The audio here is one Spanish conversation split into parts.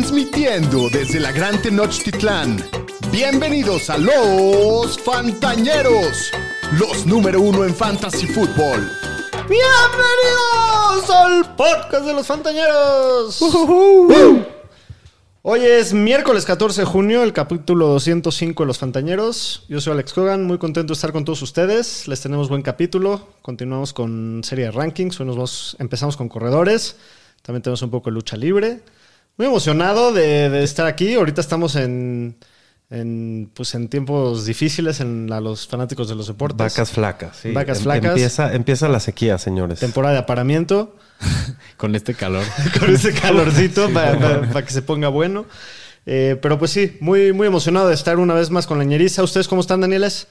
Transmitiendo desde la Gran Tenochtitlán. Bienvenidos a los Fantañeros, los número uno en Fantasy Football. Bienvenidos al podcast de los Fantañeros. Hoy es miércoles 14 de junio, el capítulo 205 de los Fantañeros. Yo soy Alex Cogan, muy contento de estar con todos ustedes. Les tenemos buen capítulo. Continuamos con serie de rankings. Hoy nos vamos- empezamos con corredores. También tenemos un poco de lucha libre. Muy emocionado de, de estar aquí. Ahorita estamos en, en, pues en tiempos difíciles en a los fanáticos de los deportes. Vacas flacas, sí. Vacas Em- flacas. Empieza, empieza la sequía, señores. Temporada de aparamiento. Con este calor. con ese calorcito para que se ponga bueno. Eh, pero pues sí, muy, muy emocionado de estar una vez más con la ñeriza. ¿Ustedes cómo están, Danieles?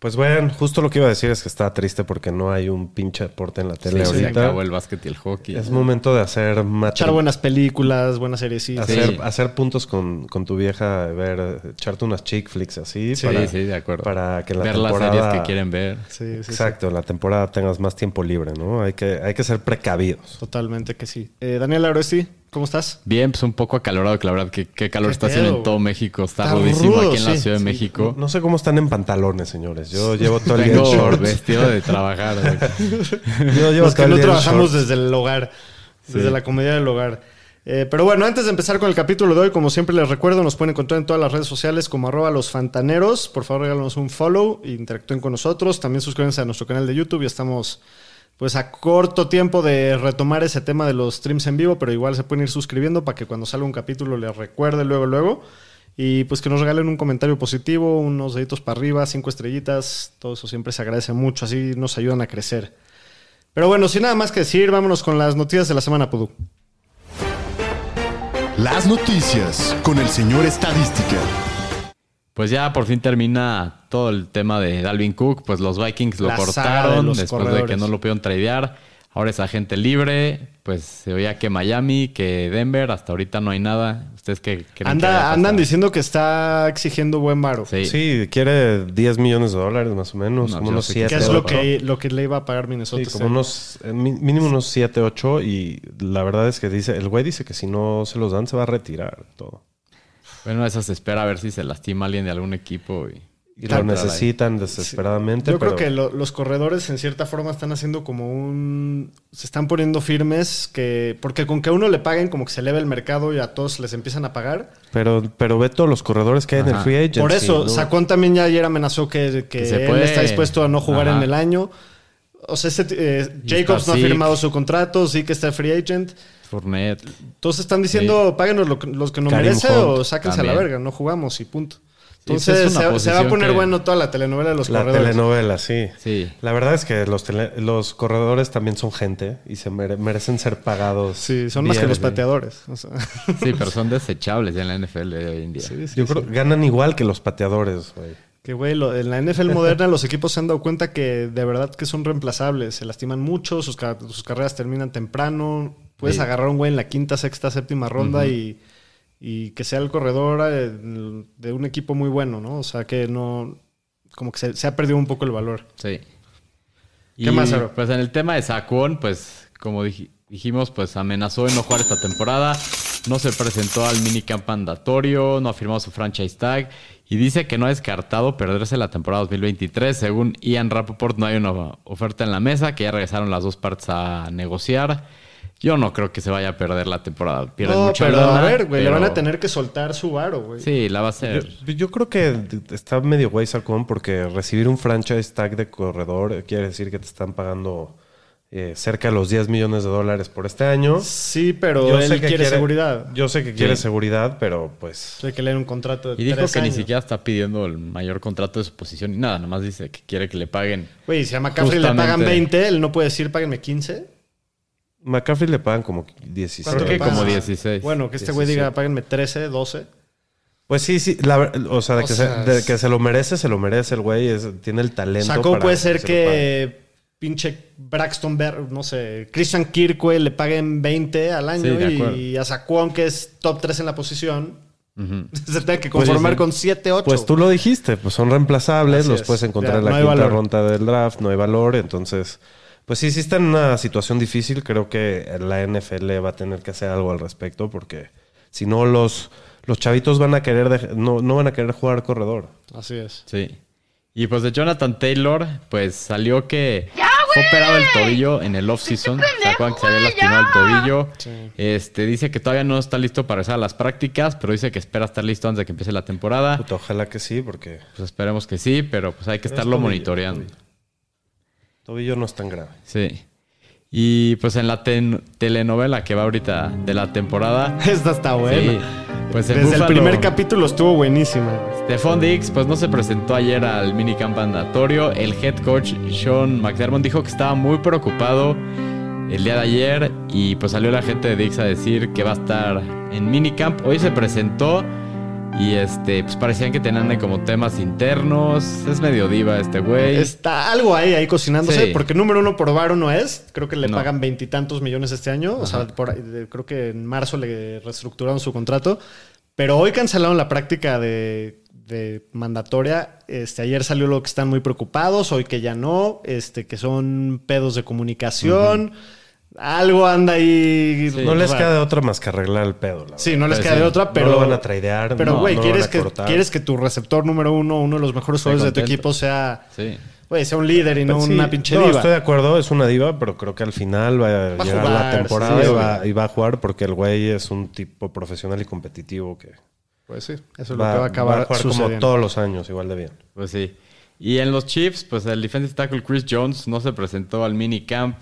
Pues bueno, justo lo que iba a decir es que está triste porque no hay un pinche deporte en la tele Sí, se ahorita. acabó el básquet y el hockey. Es momento de hacer matri- Echar buenas películas, buenas series. Sí, hacer, Sí. hacer puntos con, con tu vieja, ver, echarte unas chick flicks así. Sí, para, sí, de acuerdo. Para que la Ver temporada... las series que quieren ver. sí, sí, sí. Exacto, en la temporada tengas más tiempo libre, ¿no? Hay que, hay que ser precavidos. Totalmente que sí. Eh, Daniel Aroesti, ¿cómo estás? Bien, pues un poco acalorado, que la verdad que qué calor Qué está haciendo en todo. México. Está, Está rudísimo rudo, aquí en la sí, Ciudad de sí. México. No sé cómo están en pantalones, señores. Yo llevo todo el día en shorts. vestido de trabajar. güey. Yo llevo Los que todo el no día trabajamos shorts. desde el hogar, desde la comedia del hogar. Eh, pero bueno, antes de empezar con el capítulo de hoy, como siempre les recuerdo, nos pueden encontrar en todas las redes sociales como arroba los fantaneros. Por favor, regálanos un follow e interactúen con nosotros. También suscríbanse a nuestro canal de YouTube. Ya estamos pues a corto tiempo de retomar ese tema de los streams en vivo, pero igual se pueden ir suscribiendo para que cuando salga un capítulo les recuerde luego, luego. Y pues que nos regalen un comentario positivo, unos deditos para arriba, cinco estrellitas. Todo eso siempre se agradece mucho, así nos ayudan a crecer. Pero bueno, sin nada más que decir, vámonos con las noticias de la semana, Pudú. Las noticias con el señor Estadística. Pues ya por fin termina todo el tema de Dalvin Cook. Pues los Vikings lo La saga de cortaron después de que no lo pudieron tradear. Ahora es agente libre. Pues se oía que Miami, que Denver. Hasta ahorita no hay nada. ¿Ustedes qué creen que Anda, andan diciendo que está exigiendo buen varo. Sí. Sí, quiere 10 millones de dólares más o menos, No, como unos sé que 7. Que es lo que, lo que le iba a pagar Minnesota. Sí, como unos, eh, mínimo unos 7, 8 y la verdad es que dice, el güey dice que si no se los dan se va a retirar todo. Bueno, esa se espera a ver si se lastima alguien de algún equipo. Y, Y lo necesitan desesperadamente, Yo pero creo que lo- los corredores en cierta forma están haciendo como un... Se están poniendo firmes que... Porque con que a uno le paguen como que se eleva el mercado y a todos les empiezan a pagar. pero, pero ve todos los corredores que hay en el free agent. Por eso, Sacón también ya ayer amenazó que, que Que se él puede- está dispuesto a no jugar Ajá. en el año. O sea, ese, eh, Jacobs no ha firmado su contrato, sí que está free agent. Fournette. Entonces están diciendo, páguenos lo, que- los que nos Karim merece Hunt o sáquense a la verga, no jugamos y punto. Entonces se, se va a poner que- bueno toda la telenovela de los La corredores. telenovela, sí. Sí. La verdad es que los, tele- los corredores también son gente y se mere- merecen ser pagados. Sí, son más que los pateadores. o sea. Sí, pero son desechables ya en la NFL de hoy en día. Sí, sí, Yo sí. creo que ganan igual que los pateadores, güey. Que güey, lo- en la NFL moderna los equipos se han dado cuenta que de verdad que son reemplazables. Se lastiman mucho, sus, sus carreras terminan temprano. Puedes Sí. agarrar a un güey en la quinta, sexta, séptima ronda y, y que sea el corredor eh, de un equipo muy bueno, ¿no? O sea que no. Como que se, se ha perdido un poco el valor. Sí. ¿Qué más, Aro? Pues en el tema de Saquon, pues como dij- dijimos, pues amenazó en no jugar esta temporada. No se presentó al minicamp mandatorio, no ha firmado su franchise tag y dice que no ha descartado perderse la temporada 2023. Según Ian Rappaport, no hay una oferta en la mesa, que ya regresaron las dos partes a negociar. Yo no creo que se vaya a perder la temporada. Pierde no, mucha pero lana, a ver, güey, le van a tener que soltar su varo, güey. Sí, la va a hacer. Yo, yo creo que está medio güey Sacón porque recibir un franchise tag de corredor quiere decir que te están pagando eh, cerca de los 10 millones de dólares por este año. Sí, pero Yo él sé que quiere, seguridad. Yo sé que quiere Sí. seguridad, pero pues... Hay que leer un contrato de Y dijo tres que ni años. siquiera está pidiendo el mayor contrato de su posición ni nada, nada más dice que quiere que le paguen. Güey, si a McCaffrey le Justamente. pagan 20, él no puede decir páguenme 15. McCaffrey le pagan como 16. ¿Cuánto Creo le que como pagan? 16. Bueno, que este güey 17. diga páguenme 13, 12. Pues sí, sí. la o sea, de, O que, sea, se, de es- que se lo merece, se lo merece el güey. es- tiene el talento. Sacó para puede ser se lo paguen. que pinche Braxton Berg, no sé, Christian Kirk, güey, le paguen 20 al año Sí, de y a Saquon, que es top 3 en la posición, Ujú. se tiene que Pues, conformar con 7, 8. Pues tú lo dijiste, pues son reemplazables, Así los es. puedes encontrar Ya, en la no hay quinta valor. ronda del draft, no hay valor, entonces, pues sí, sí está en una situación difícil, creo que la NFL va a tener que hacer algo al respecto porque Si no, los, los chavitos van a querer, dej- no, no van a querer jugar corredor. Así es. Sí. Y pues de Jonathan Taylor, pues salió que fue operado el tobillo en el off-season. ¿Se acuerdan que se había lastimado el tobillo? Este, dice que todavía no está listo para regresar a las prácticas, pero dice que espera estar listo antes de que empiece la temporada. Puta, ojalá que sí, porque Pues esperemos que sí, pero pues hay que Pero es estarlo tobillo, monitoreando. tobillo. tobillo no es tan grave. Sí. Y pues en la telenovela que va ahorita de la temporada. Esta está sí, buena. pues el Desde el primer capítulo estuvo buenísima. Stephon Diggs, pues no se presentó ayer al minicamp mandatorio. El head coach Sean McDermott dijo que estaba muy preocupado el día de ayer y pues salió la gente de Diggs a decir que va a estar en minicamp. Hoy se presentó y este, pues parecían que tenían como temas internos. Es medio diva este güey. Está algo ahí, ahí cocinándose, Sí. porque número uno por Varo no es. Creo que le No. pagan veintitantos millones este año. O sea, por creo que en marzo le reestructuraron su contrato. Pero hoy cancelaron la práctica de, de mandatoria. Este, ayer salió lo que están muy preocupados, hoy que ya no, este, que son pedos de comunicación. Algo anda ahí. Sí. No les raro. queda de otra más que arreglar el pedo. la Sí, no les queda sí. de otra, pero. no lo van a tradear. Pero, güey, no lo quieres, que, quieres que tu receptor número uno, uno de los mejores jugadores de tu equipo, sea, Sí. güey, sea un líder y no Pues sí, una pinche no, diva. estoy de acuerdo, es una diva, pero creo que al final va a, Va a llegar jugar, la temporada sí, y, va, y va a jugar porque el güey es un tipo profesional y competitivo que Pues sí, eso es lo va, que va a acabar va a jugar como todos los años, igual de bien. Pues sí. Y en los Chiefs, pues el defensive tackle Chris Jones no se presentó al minicamp.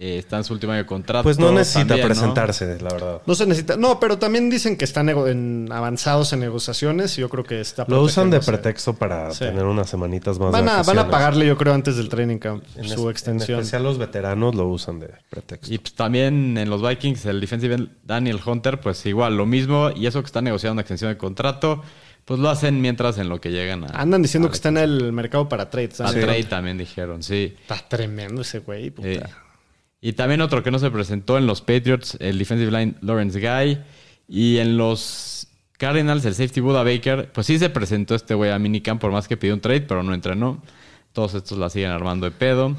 Eh, está en su último año de contrato. Pues no necesita también, ¿no? presentarse, la verdad. No se necesita. No, pero también dicen que están en- avanzados en negociaciones y yo creo que está. Lo usan de pretexto para Sí. tener unas semanitas más Van de a, van a vacaciones. pagarle, yo creo, antes del training camp En su es- extensión. En especial los veteranos lo usan de pretexto. Y pues también en los Vikings, el defensive Daniel Hunter, pues igual lo mismo. Y eso que está negociando una extensión de contrato, pues lo hacen mientras en lo que llegan a, Andan diciendo a- que está en el mercado para trades. a ¿sabes? trade también dijeron, sí. Está tremendo ese güey. puta. Eh, y también otro que no se presentó en los Patriots, el defensive line Lawrence Guy. Y en los Cardinals, el safety Buda Baker, pues sí se presentó este güey a minicamp por más que pidió un trade, pero no entrenó. Todos estos la siguen armando de pedo.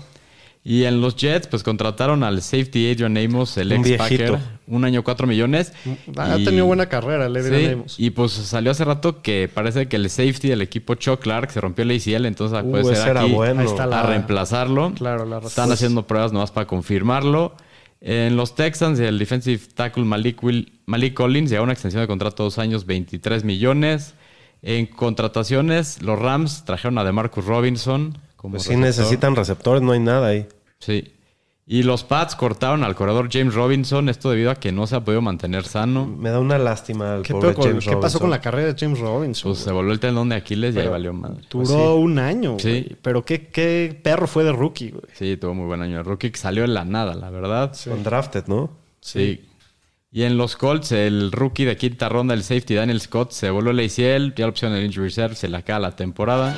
Y en los Jets, pues contrataron al safety Adrian Amos, el Un ex Packer. Un año, cuatro millones. Ha Y- tenido buena carrera, le Sí, Amos. y pues salió hace rato que parece que el safety del equipo Chuck Clark se rompió el ACL, entonces Uh, puede ser aquí bueno. Está la- a reemplazarlo. Claro, la Están haciendo pruebas nomás para confirmarlo. En los Texans, el defensive tackle Malik, Will- Malik Collins llegó a una extensión de contrato dos años, 23 millones. En contrataciones, los Rams trajeron a DeMarcus Robinson. Como Pues sí receptor. necesitan receptores, no hay nada ahí. Sí. Y los Pats cortaron al corredor James Robinson, esto debido a que no se ha podido mantener sano. Me da una lástima al ¿Qué, pobre con- James qué pasó Robinson. con la carrera de James Robinson? Pues se volvió el tendón de Aquiles y ahí valió madre. Duró un año, Sí. güey. Pero qué, qué perro fue de rookie, güey. Sí, tuvo muy buen año. El rookie que salió en la nada, la verdad. Undrafted, ¿no? Sí. Y en los Colts, el rookie de quinta ronda, el safety Daniel Scott, se volvió el ACL, ya la opción del injury reserve, se le acaba la temporada.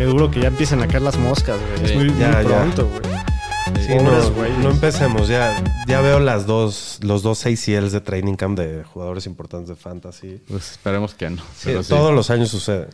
Qué duro que ya empiecen a caer las moscas, güey. Es muy, Ya, muy pronto, güey. Sí, no, empecemos. Ya, ya veo las dos, los dos ACLs de training camp de jugadores importantes de fantasy. Pues esperemos que no. Sí, pero sí. todos los años sucede.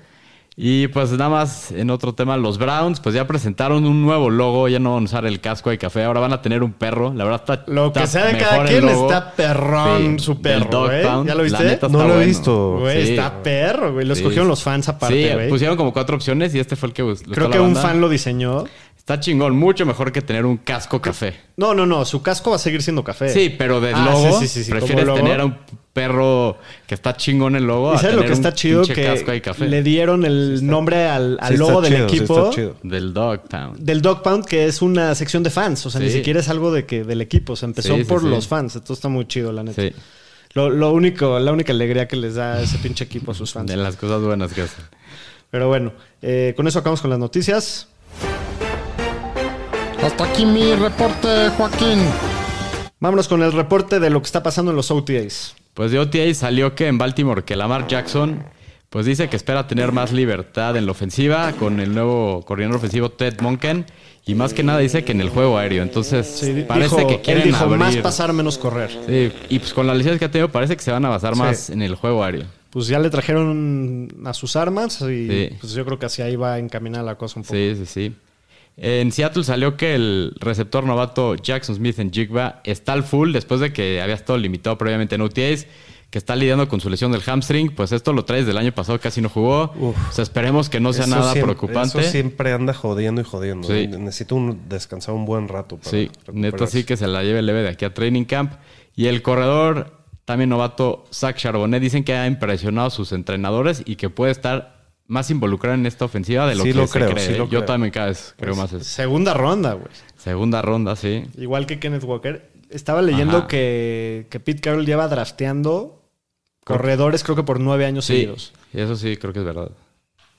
Y pues nada más en otro tema, los Browns pues ya presentaron un nuevo logo, ya no van a usar el casco de café, ahora van a tener un perro, la verdad está Lo que está sea de cada quien está perrón su del perro. Pound, ¿Ya lo la viste? neta No lo he visto. Güey, Sí. está perro, güey. Lo Sí. escogieron los fans aparte, Sí, güey. pusieron como cuatro opciones y este fue el que us- le Creo gustó que la un fan lo diseñó. Está chingón, mucho mejor que tener un casco café. No, no, no. Su casco va a seguir siendo café. Sí, pero del Ah, logo, sí, sí, sí, sí, prefieres logo. tener a un perro que está chingón el logo ¿Y a sabes lo que está chido? Que café. le dieron el nombre al, al Sí está logo del chido, equipo. Del Dogtown. del Dog Pound, que es una sección de fans. O sea, ni siquiera es algo de que del equipo. Se empezó por sí. los fans. Entonces está muy chido, la neta. Sí, Lo, lo único, la única alegría que les da ese pinche equipo a sus fans. de las cosas buenas que hacen. Pero bueno, eh, con eso acabamos con las noticias. Hasta aquí mi reporte, Joaquín. Vámonos con el reporte de lo que está pasando en los OTAs. Pues de OTA salió que en Baltimore que Lamar Jackson pues dice que espera tener más libertad en la ofensiva con el nuevo coordinador ofensivo Ted Monken y más que nada dice que en el juego aéreo. Entonces Sí, parece dijo- que quieren él dijo abrir. más pasar, menos correr. Sí, y pues con las lesiones que ha tenido parece que se van a basar más en el juego aéreo. Pues ya le trajeron a sus armas y Sí. pues yo creo que así ahí va a encaminar la cosa un poco. Sí, sí, sí. En Seattle salió que el receptor novato Jackson Smith en Jigba está al full después de que había estado limitado previamente en OTAs, que está lidiando con su lesión del hamstring. Pues esto lo traes del año pasado, casi no jugó. O sea, esperemos que no sea nada siempre- preocupante. Eso siempre anda jodiendo y jodiendo. Sí. Necesito un- descansar un buen rato. Para Sí, neta sí que se la lleve leve de aquí a Training Camp. Y el corredor, también novato, Zach Charbonnet, dicen que ha impresionado a sus entrenadores y que puede estar más involucrado en esta ofensiva de lo Sí que lo se creo, cree. sí lo Yo creo. también cada vez creo más eso. Segunda ronda, güey. Segunda ronda, sí. Igual que Kenneth Walker. Estaba leyendo Ajá. que, que Pete Carroll lleva drafteando corredores, creo que por nueve años Sí, seguidos. eso sí creo que es verdad.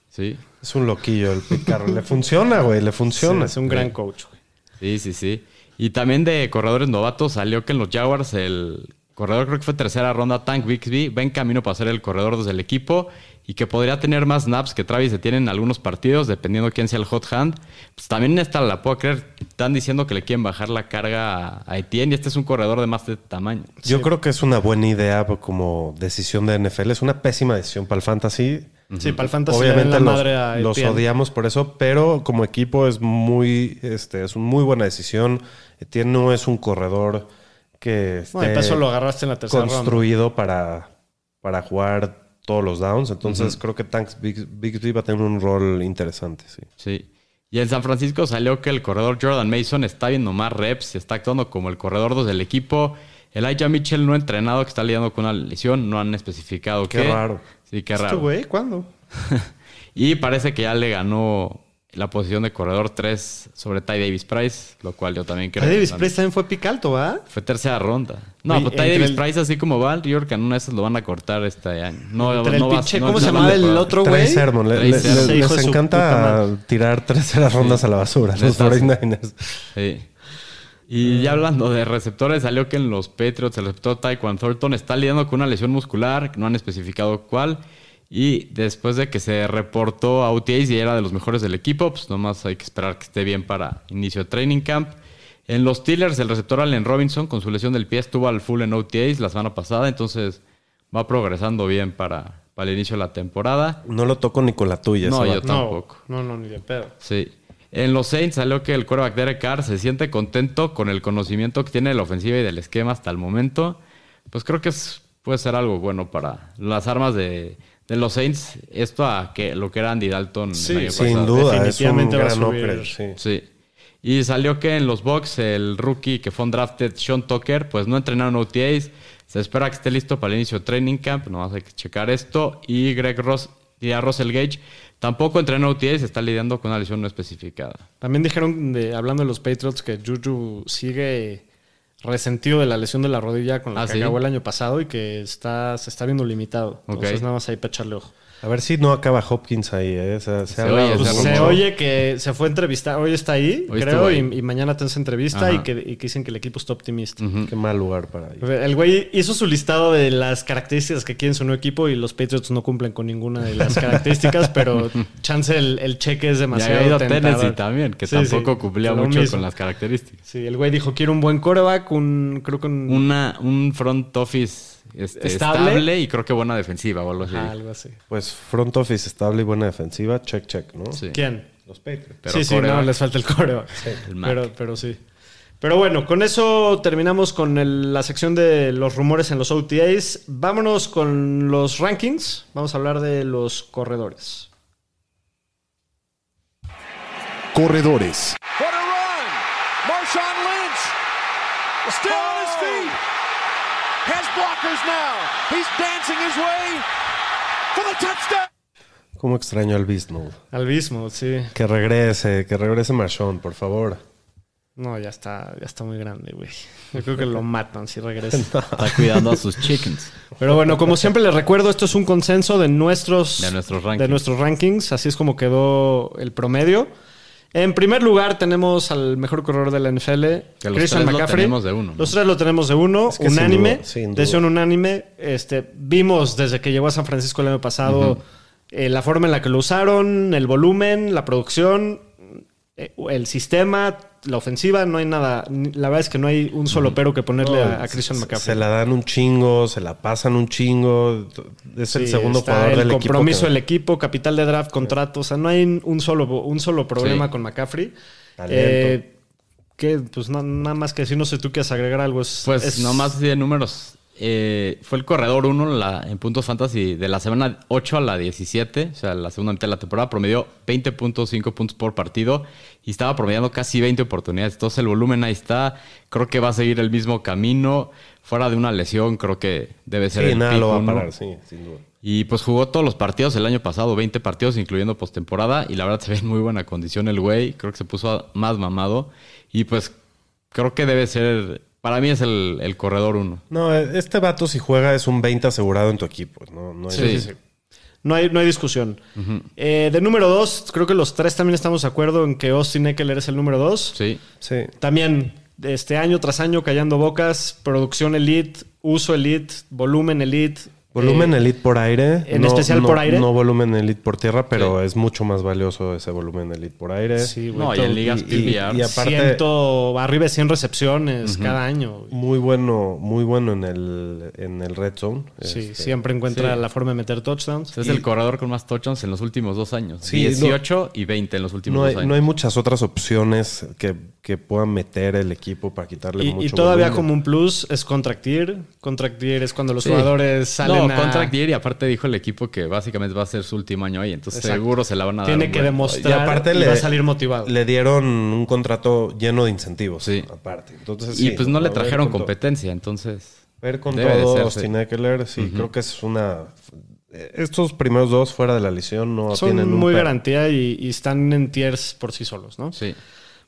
Sí, Es un loquillo el Pete Carroll. le funciona, güey. Le funciona. Sí, es un gran coach, güey. sí, sí, sí. Y también de corredores novatos salió que en los Jaguars el corredor creo que fue tercera ronda, Tank Bixby, va en camino para ser el corredor desde el equipo y que podría tener más snaps que Travis se tiene en algunos partidos, dependiendo quién sea el hot hand. Pues también esta la puedo creer. Están diciendo que le quieren bajar la carga a- Etienne y este es un corredor de más de tamaño. Yo creo que es una buena idea como decisión de NFL. Es una pésima decisión para el fantasy. Sí, para el fantasy Obviamente la los, madre a los odiamos por eso, pero como equipo es muy, este, es una muy buena decisión. Etienne no es un corredor que esté para eso lo agarraste en la tercera ronda. construido para, para jugar todos los downs. Entonces creo que Tanks Big- Bixby va a tener un rol interesante. Sí. Sí. Y en San Francisco salió que el corredor Jordan Mason está viendo más reps, está actuando como el corredor 2 del equipo. Elijah Mitchell no ha entrenado, que está lidiando con una lesión, no han especificado Qué qué. raro. Sí, qué ¿Este raro. güey? ¿Cuándo? y parece que ya le ganó la posición de corredor 3 sobre Ty Davis Price, lo cual yo también creo. Ty Davis Price también fue pic alto, ¿va? Fue tercera ronda. No, Oye, pues Ty Davis el- Price, así como va, yo creo que en una de esas lo van a cortar este año. No, Entre no el pinche- no- ¿Cómo no se llamaba el otro Trey güey? Sermon. Le- le- le- les encanta tirar terceras rondas a la basura. Los Neta, sí. 49ers. Sí. Y ya hablando de receptores, salió que en los Patriots el receptor Tyquan Thornton está lidiando con una lesión muscular, no han especificado cuál. Y después de que se reportó a OTAs y era de los mejores del equipo, pues nomás hay que esperar que esté bien para inicio de training camp. En los Steelers, el receptor Allen Robinson, con su lesión del pie, estuvo al full en OTAs la semana pasada, entonces va progresando bien para, para el inicio de la temporada. No lo toco ni con la tuya. No, yo tampoco. No, no, ni de pedo. Sí. En los Saints salió que el quarterback Derek Carr se siente contento con el conocimiento que tiene de la ofensiva y del esquema hasta el momento. Pues creo que es- puede ser algo bueno para las armas de, de los Saints. Esto a que lo que era Andy Dalton Sí, el año Sin pasado. duda, es un Definitivamente va a gran subir. upgrade, sí. Sí. Y salió que en los Bucks el rookie que fue un drafted, Sean Tucker, pues no entrenaron OTAs. Se espera que esté listo para el inicio de training camp. Nomás hay que checar esto. Y Greg Ross y a Russell Gage tampoco entrenó OTAs. Está lidiando con una lesión no especificada. También dijeron, de, hablando de los Patriots, que Juju sigue resentido de la lesión de la rodilla con la Ah, que ¿sí? acabó el año pasado y que está, se está viendo limitado. Entonces nada más ahí para echarle ojo. A ver si no acaba Hopkins ahí. ¿eh? Se, se Se habla- oye, Pues se que se fue a entrevistar, hoy está ahí, Hoy creo, y, y mañana tense entrevista y que, y que dicen que el equipo está optimista. Qué mal lugar para ir. El güey hizo su listado de las características que quieren su nuevo equipo y los Patriots no cumplen con ninguna de las características, pero chance el, el cheque es Ya demasiado había ido. Tennessee también, que Sí, tampoco sí, cumplía mucho mismo. con las características. Sí, el güey dijo, quiero un buen coreback, un, creo que un... Una, un front office este, ¿Estable? estable. y creo que buena defensiva o algo así. Algo así. Pues front office estable y buena defensiva. Check, check, ¿no? Sí. ¿Quién? Los Patriots. Pero sí, sí, no, les falta el Mac. pero, pero sí. Pero bueno, con eso terminamos con el- la sección de los rumores en los OTAs. Vámonos con los rankings. Vamos a hablar de los corredores. Corredores. What a run! Marshawn Lynch still on his feet. Has blockers now. He's dancing his way for the touchdown. ¿Cómo extraño al Bisno? Al mismo, sí. Que regrese, que regrese Marshon, por favor. No, ya está, ya está muy grande, güey. Yo creo que lo matan si regresa. Está cuidando a sus chickens. Pero bueno, como siempre les recuerdo, esto es un consenso de nuestros, De nuestros rankings. de nuestros rankings. Así es como quedó el promedio. En primer lugar tenemos al mejor corredor de la NFL, Que los Christian tres lo McCaffrey. tenemos de uno, ¿no? Los tres lo tenemos de uno, Es que sin unánime. duda, sin duda. decisión unánime. Este, vimos desde que llegó a San Francisco el año pasado eh, la forma en la que lo usaron, el volumen, la producción, el sistema, la ofensiva. No hay nada. La verdad es que no hay un solo pero que ponerle a, a Christian McCaffrey. Se la dan un chingo, se la pasan un chingo. Es el Sí, segundo jugador el del equipo. compromiso que- del equipo, capital de draft, contrato. O sea, no hay un solo, un solo problema Sí. con McCaffrey. Talento. Eh, que pues na- nada más que decir, no sé tú quieres agregar algo. Es, Pues es- nomás así de números. Eh, fue el corredor 1 en, puntos fantasy de la semana 8 a la 17, o sea, la segunda mitad de la temporada, promedió 20.5 puntos por partido y estaba promediando casi 20 oportunidades. Entonces el volumen ahí está. Creo que va a seguir el mismo camino. Fuera de una lesión, creo que debe ser Sí, el nada pick lo va a parar, sí, sin duda. Y pues jugó todos los partidos el año pasado, 20 partidos, incluyendo postemporada. Y la verdad se ve en muy buena condición el güey. Creo que se puso más mamado. Y pues creo que debe ser. Para mí es el, el corredor uno. No, este vato si juega es un 20 asegurado en tu equipo. No, no hay- Sí, sí. No hay, no hay discusión. Eh, de número dos, creo que los tres también estamos de acuerdo en que Austin Eckler es el número dos. Sí. Sí. También, este año tras año callando bocas, producción elite, uso elite, volumen elite. Volumen Eh, elite por aire. en no- especial no- por aire. No volumen elite por tierra, pero es mucho más valioso ese volumen elite por aire. Sí, güey. No, y en ligas y- y- aparte- arriba de 100 recepciones cada año. güey. Muy bueno, muy bueno en el, en el red zone. Sí, Este, siempre encuentra sí. la forma de meter touchdowns. Es el corredor con más touchdowns en los últimos dos años. Sí, 18 y 20 en los últimos No hay, dos años. no hay muchas otras opciones que, que puedan meter el equipo para quitarle Y, mucho y todavía volumen. como un plus es contract year. Contract year es cuando los Sí. jugadores salen no, a... contract year y aparte dijo el equipo que básicamente va a ser su último año ahí. Entonces Exacto. seguro se la van a dar. Tiene que buen- demostrar Y aparte y le- va a salir motivado. Le dieron un contrato lleno de incentivos. Sí. Aparte. Entonces, Y sí, pues no le trajeron todo. competencia, entonces... Ver con Debe de todo ser, Austin sí. Eckler, sí, creo que es una... Estos primeros dos fuera de la lesión no Son tienen un muy garantía y, y están en tiers por sí solos, ¿no? Sí.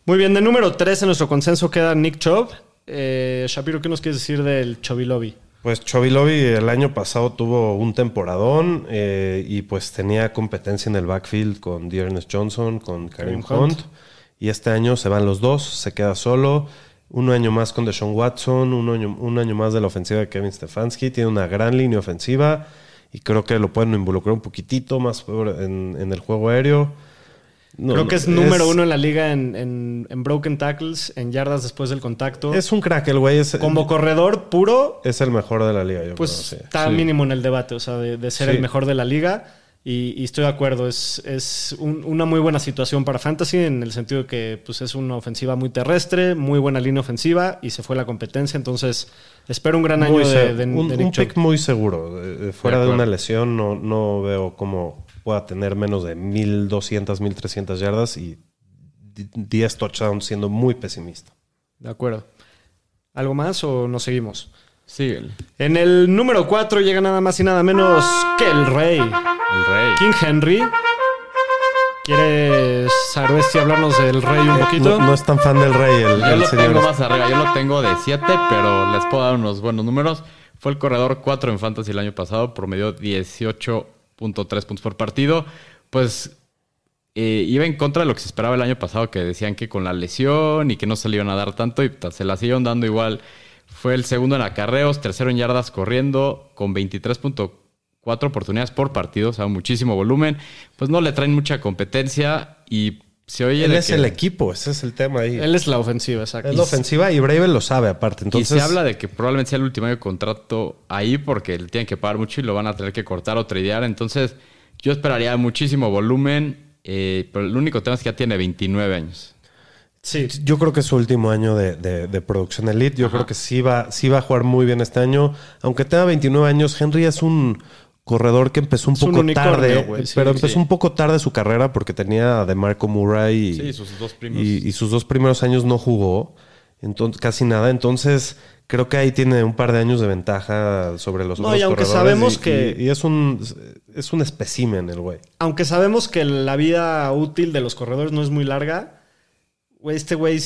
Muy bien, de número 3 en nuestro consenso queda Nick Chubb. Eh, Shapiro, ¿qué nos quieres decir del Chubby Lobby? Pues Chovilovi el año pasado tuvo un temporadón eh, y pues tenía competencia en el backfield con Dearness Johnson, con Karim Hunt. Hunt. Y este año se van los dos, se queda solo. Un año más con Deshaun Watson, un año, un año más de la ofensiva de Kevin Stefanski. Tiene una gran línea ofensiva y creo que lo pueden involucrar un poquitito más en el juego aéreo. No, Creo que es número uno en la liga en, en- en broken tackles, en yardas después del contacto. Es un crack el güey. Es, Como corredor puro, es el mejor de la liga, yo pues creo, sí. está mínimo en el debate, o sea, de, de ser Sí. el mejor de la liga. Y, y estoy de acuerdo, es, es un- una muy buena situación para Fantasy en el sentido de que pues, es una ofensiva muy terrestre, muy buena línea ofensiva y se fue la competencia. Entonces, espero un gran año de, de- un, de un Nick pick muy seguro. Eh, Fuera de, acuerdo. una lesión, no, no veo cómo pueda tener menos de 1200, 1300 yardas y di- 10 touchdowns siendo muy pesimista. De acuerdo. ¿Algo más o nos seguimos? Síguele. En el número 4 llega nada más y nada menos que el rey. El rey. King Henry. ¿Quieres, Saruesti, hablarnos del rey un poquito? No, no es tan fan del rey el, Yo el lo señor tengo este. más arriba. Yo lo tengo de 7, pero les puedo dar unos buenos números. Fue el corredor 4 en Fantasy el año pasado, promedió 18.3 puntos por partido. Pues eh, iba en contra de lo que se esperaba el año pasado, que decían que con la lesión y que no se le iban a dar tanto, y se la siguieron dando igual. Fue el segundo en acarreos, tercero en yardas corriendo, con 23.4 oportunidades por partido, o sea, muchísimo volumen. Pues no le traen mucha competencia y se oye Él de es que- el equipo, ese es el tema ahí. Él es la ofensiva, exacto. es la ofensiva y Bravel lo sabe aparte. Entonces, y se habla de que probablemente sea el último año de contrato ahí porque le tienen que pagar mucho y lo van a tener que cortar o tradear. Entonces, yo esperaría muchísimo volumen, eh, pero el único tema es que ya tiene 29 años. Sí. Yo creo que es su último año de, de- de producción elite. Yo creo que sí va, sí va a jugar muy bien este año. Aunque tenga 29 años, Henry es un corredor que empezó un Es poco tarde. sí, pero empezó sí. un poco tarde su carrera porque tenía de Marco Murray y, Sí, sus dos primos. y, y sus dos primeros años no jugó. Entonces, casi nada. Entonces, creo que ahí tiene un par de años de ventaja sobre los No, otros y aunque corredores sabemos y- que- y- y es un es un espécimen el güey. Aunque sabemos que la vida útil de los corredores no es muy larga, güey, este güey,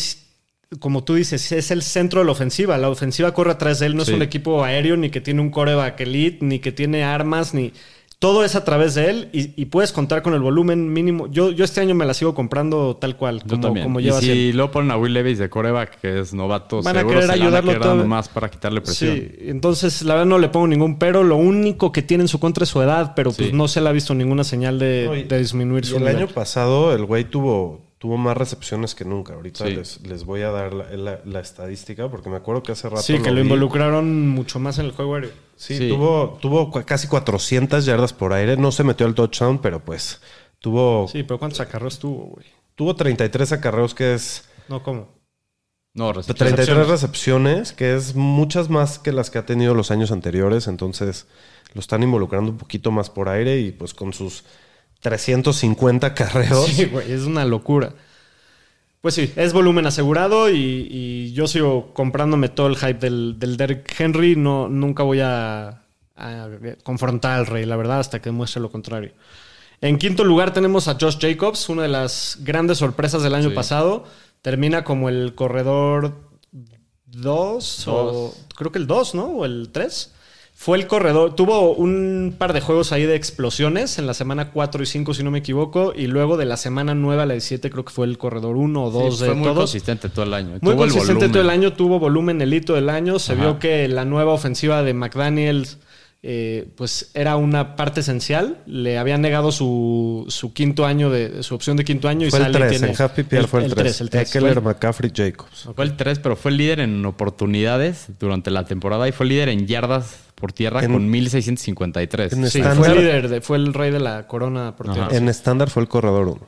como tú dices, es el centro de la ofensiva. La ofensiva corre atrás de él, no Sí. es un equipo aéreo, ni que tiene un coreback elite, ni que tiene armas, ni... Todo es a través de él y, y puedes contar con el volumen mínimo. Yo, yo este año me la sigo comprando tal cual, Yo como, también. como y lleva si siendo. luego ponen a Will Levis de coreback, que es novato, Van a seguro querer se la van a ayudarlo todo. más para quitarle presión. Sí, entonces la verdad no le pongo ningún pero. Lo único que tiene en su contra es su edad, pero pues no se le ha visto ninguna señal de, No, y- de disminuir Y su el nivel. año pasado el güey tuvo, tuvo más recepciones que nunca. Ahorita Sí. les, les voy a dar la, la- la estadística porque me acuerdo que hace rato. Sí, que lo vi. involucraron mucho más en el juego aéreo. Sí, Sí. tuvo, tuvo casi 400 yardas por aire. No se metió al touchdown, pero pues tuvo Sí, pero ¿cuántos acarreos tuvo, güey? tuvo 33 acarreos, que es No, ¿cómo? No, de recepciones. 33 recepciones, que es muchas más que las que ha tenido los años anteriores. Entonces lo están involucrando un poquito más por aire y pues con sus 350 acarreos. Sí, güey, es una locura. Pues sí, es volumen asegurado y, y yo sigo comprándome todo el hype del, del Derrick Henry. No, nunca voy a, a confrontar al rey, la verdad, hasta que demuestre lo contrario. En quinto lugar tenemos a Josh Jacobs, una de las grandes sorpresas del año Sí. pasado. Termina como el corredor 2, o creo que el 2, ¿no? O el 3. Fue el corredor, tuvo un par de juegos ahí de explosiones en la semana 4 y 5, si no me equivoco, y luego de la semana 9 a la 17 creo que fue el corredor 1 o Sí, 2 fue de muy todos. consistente todo el año. Muy Tuvo el consistente volumen. todo el año, tuvo volumen el hito del año. Se Ajá. vio que la nueva ofensiva de McDaniels eh, pues era una parte esencial. Le habían negado su, su quinto año, de su opción de quinto año. Fue y el sale 3, tiene- en Half PPR fue el 3. tres, el tres. Eckler, Fue- McCaffrey, Jacobs. Fue el 3, pero fue el líder en oportunidades durante la temporada y fue líder en yardas por tierra En- con 1653. en Sí, estándar- fue el líder, de- fue el rey de la corona por Ajá. tierra. En estándar fue el corredor 1.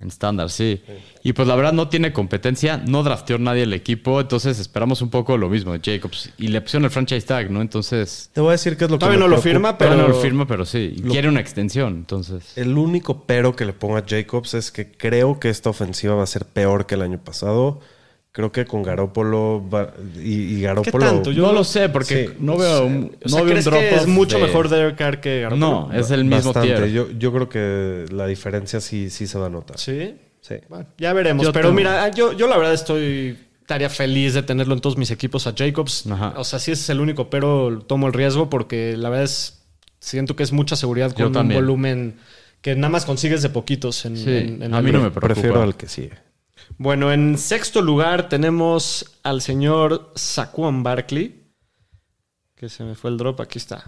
En estándar, sí. Y pues la verdad no tiene competencia, no drafteó nadie el equipo, entonces esperamos un poco lo mismo de Jacobs. Y le pusieron el franchise tag, ¿no? Entonces, Te voy a decir qué es lo que Todavía no lo preocupa. firma, pero- todavía no lo firma, pero sí. Y quiere una extensión, entonces. El único pero que le pongo a Jacobs es que creo que esta ofensiva va a ser peor que el año pasado. Creo que con Garópolo y, y Garópolo. tanto? Yo no lo sé, porque Sí, no veo un, O sea, no veo un ¿crees que drop-off es mucho de- mejor Derek Carr que Garoppolo? No, es el mismo tier. Yo, yo creo que la diferencia sí, sí se va a notar. Sí. Sí. Bueno, ya veremos. Yo pero tengo- mira, yo, yo la verdad estoy estaría feliz de tenerlo en todos mis equipos a Jacobs. Ajá. O sea, ese es el único, pero tomo el riesgo porque la verdad es siento que es mucha seguridad con un volumen que nada más consigues de poquitos en, Sí, en- en a mí no me preocupa. Prefiero al que sigue. Bueno, en sexto lugar tenemos al señor Saquon Barkley. Que se me fue el drop, aquí está.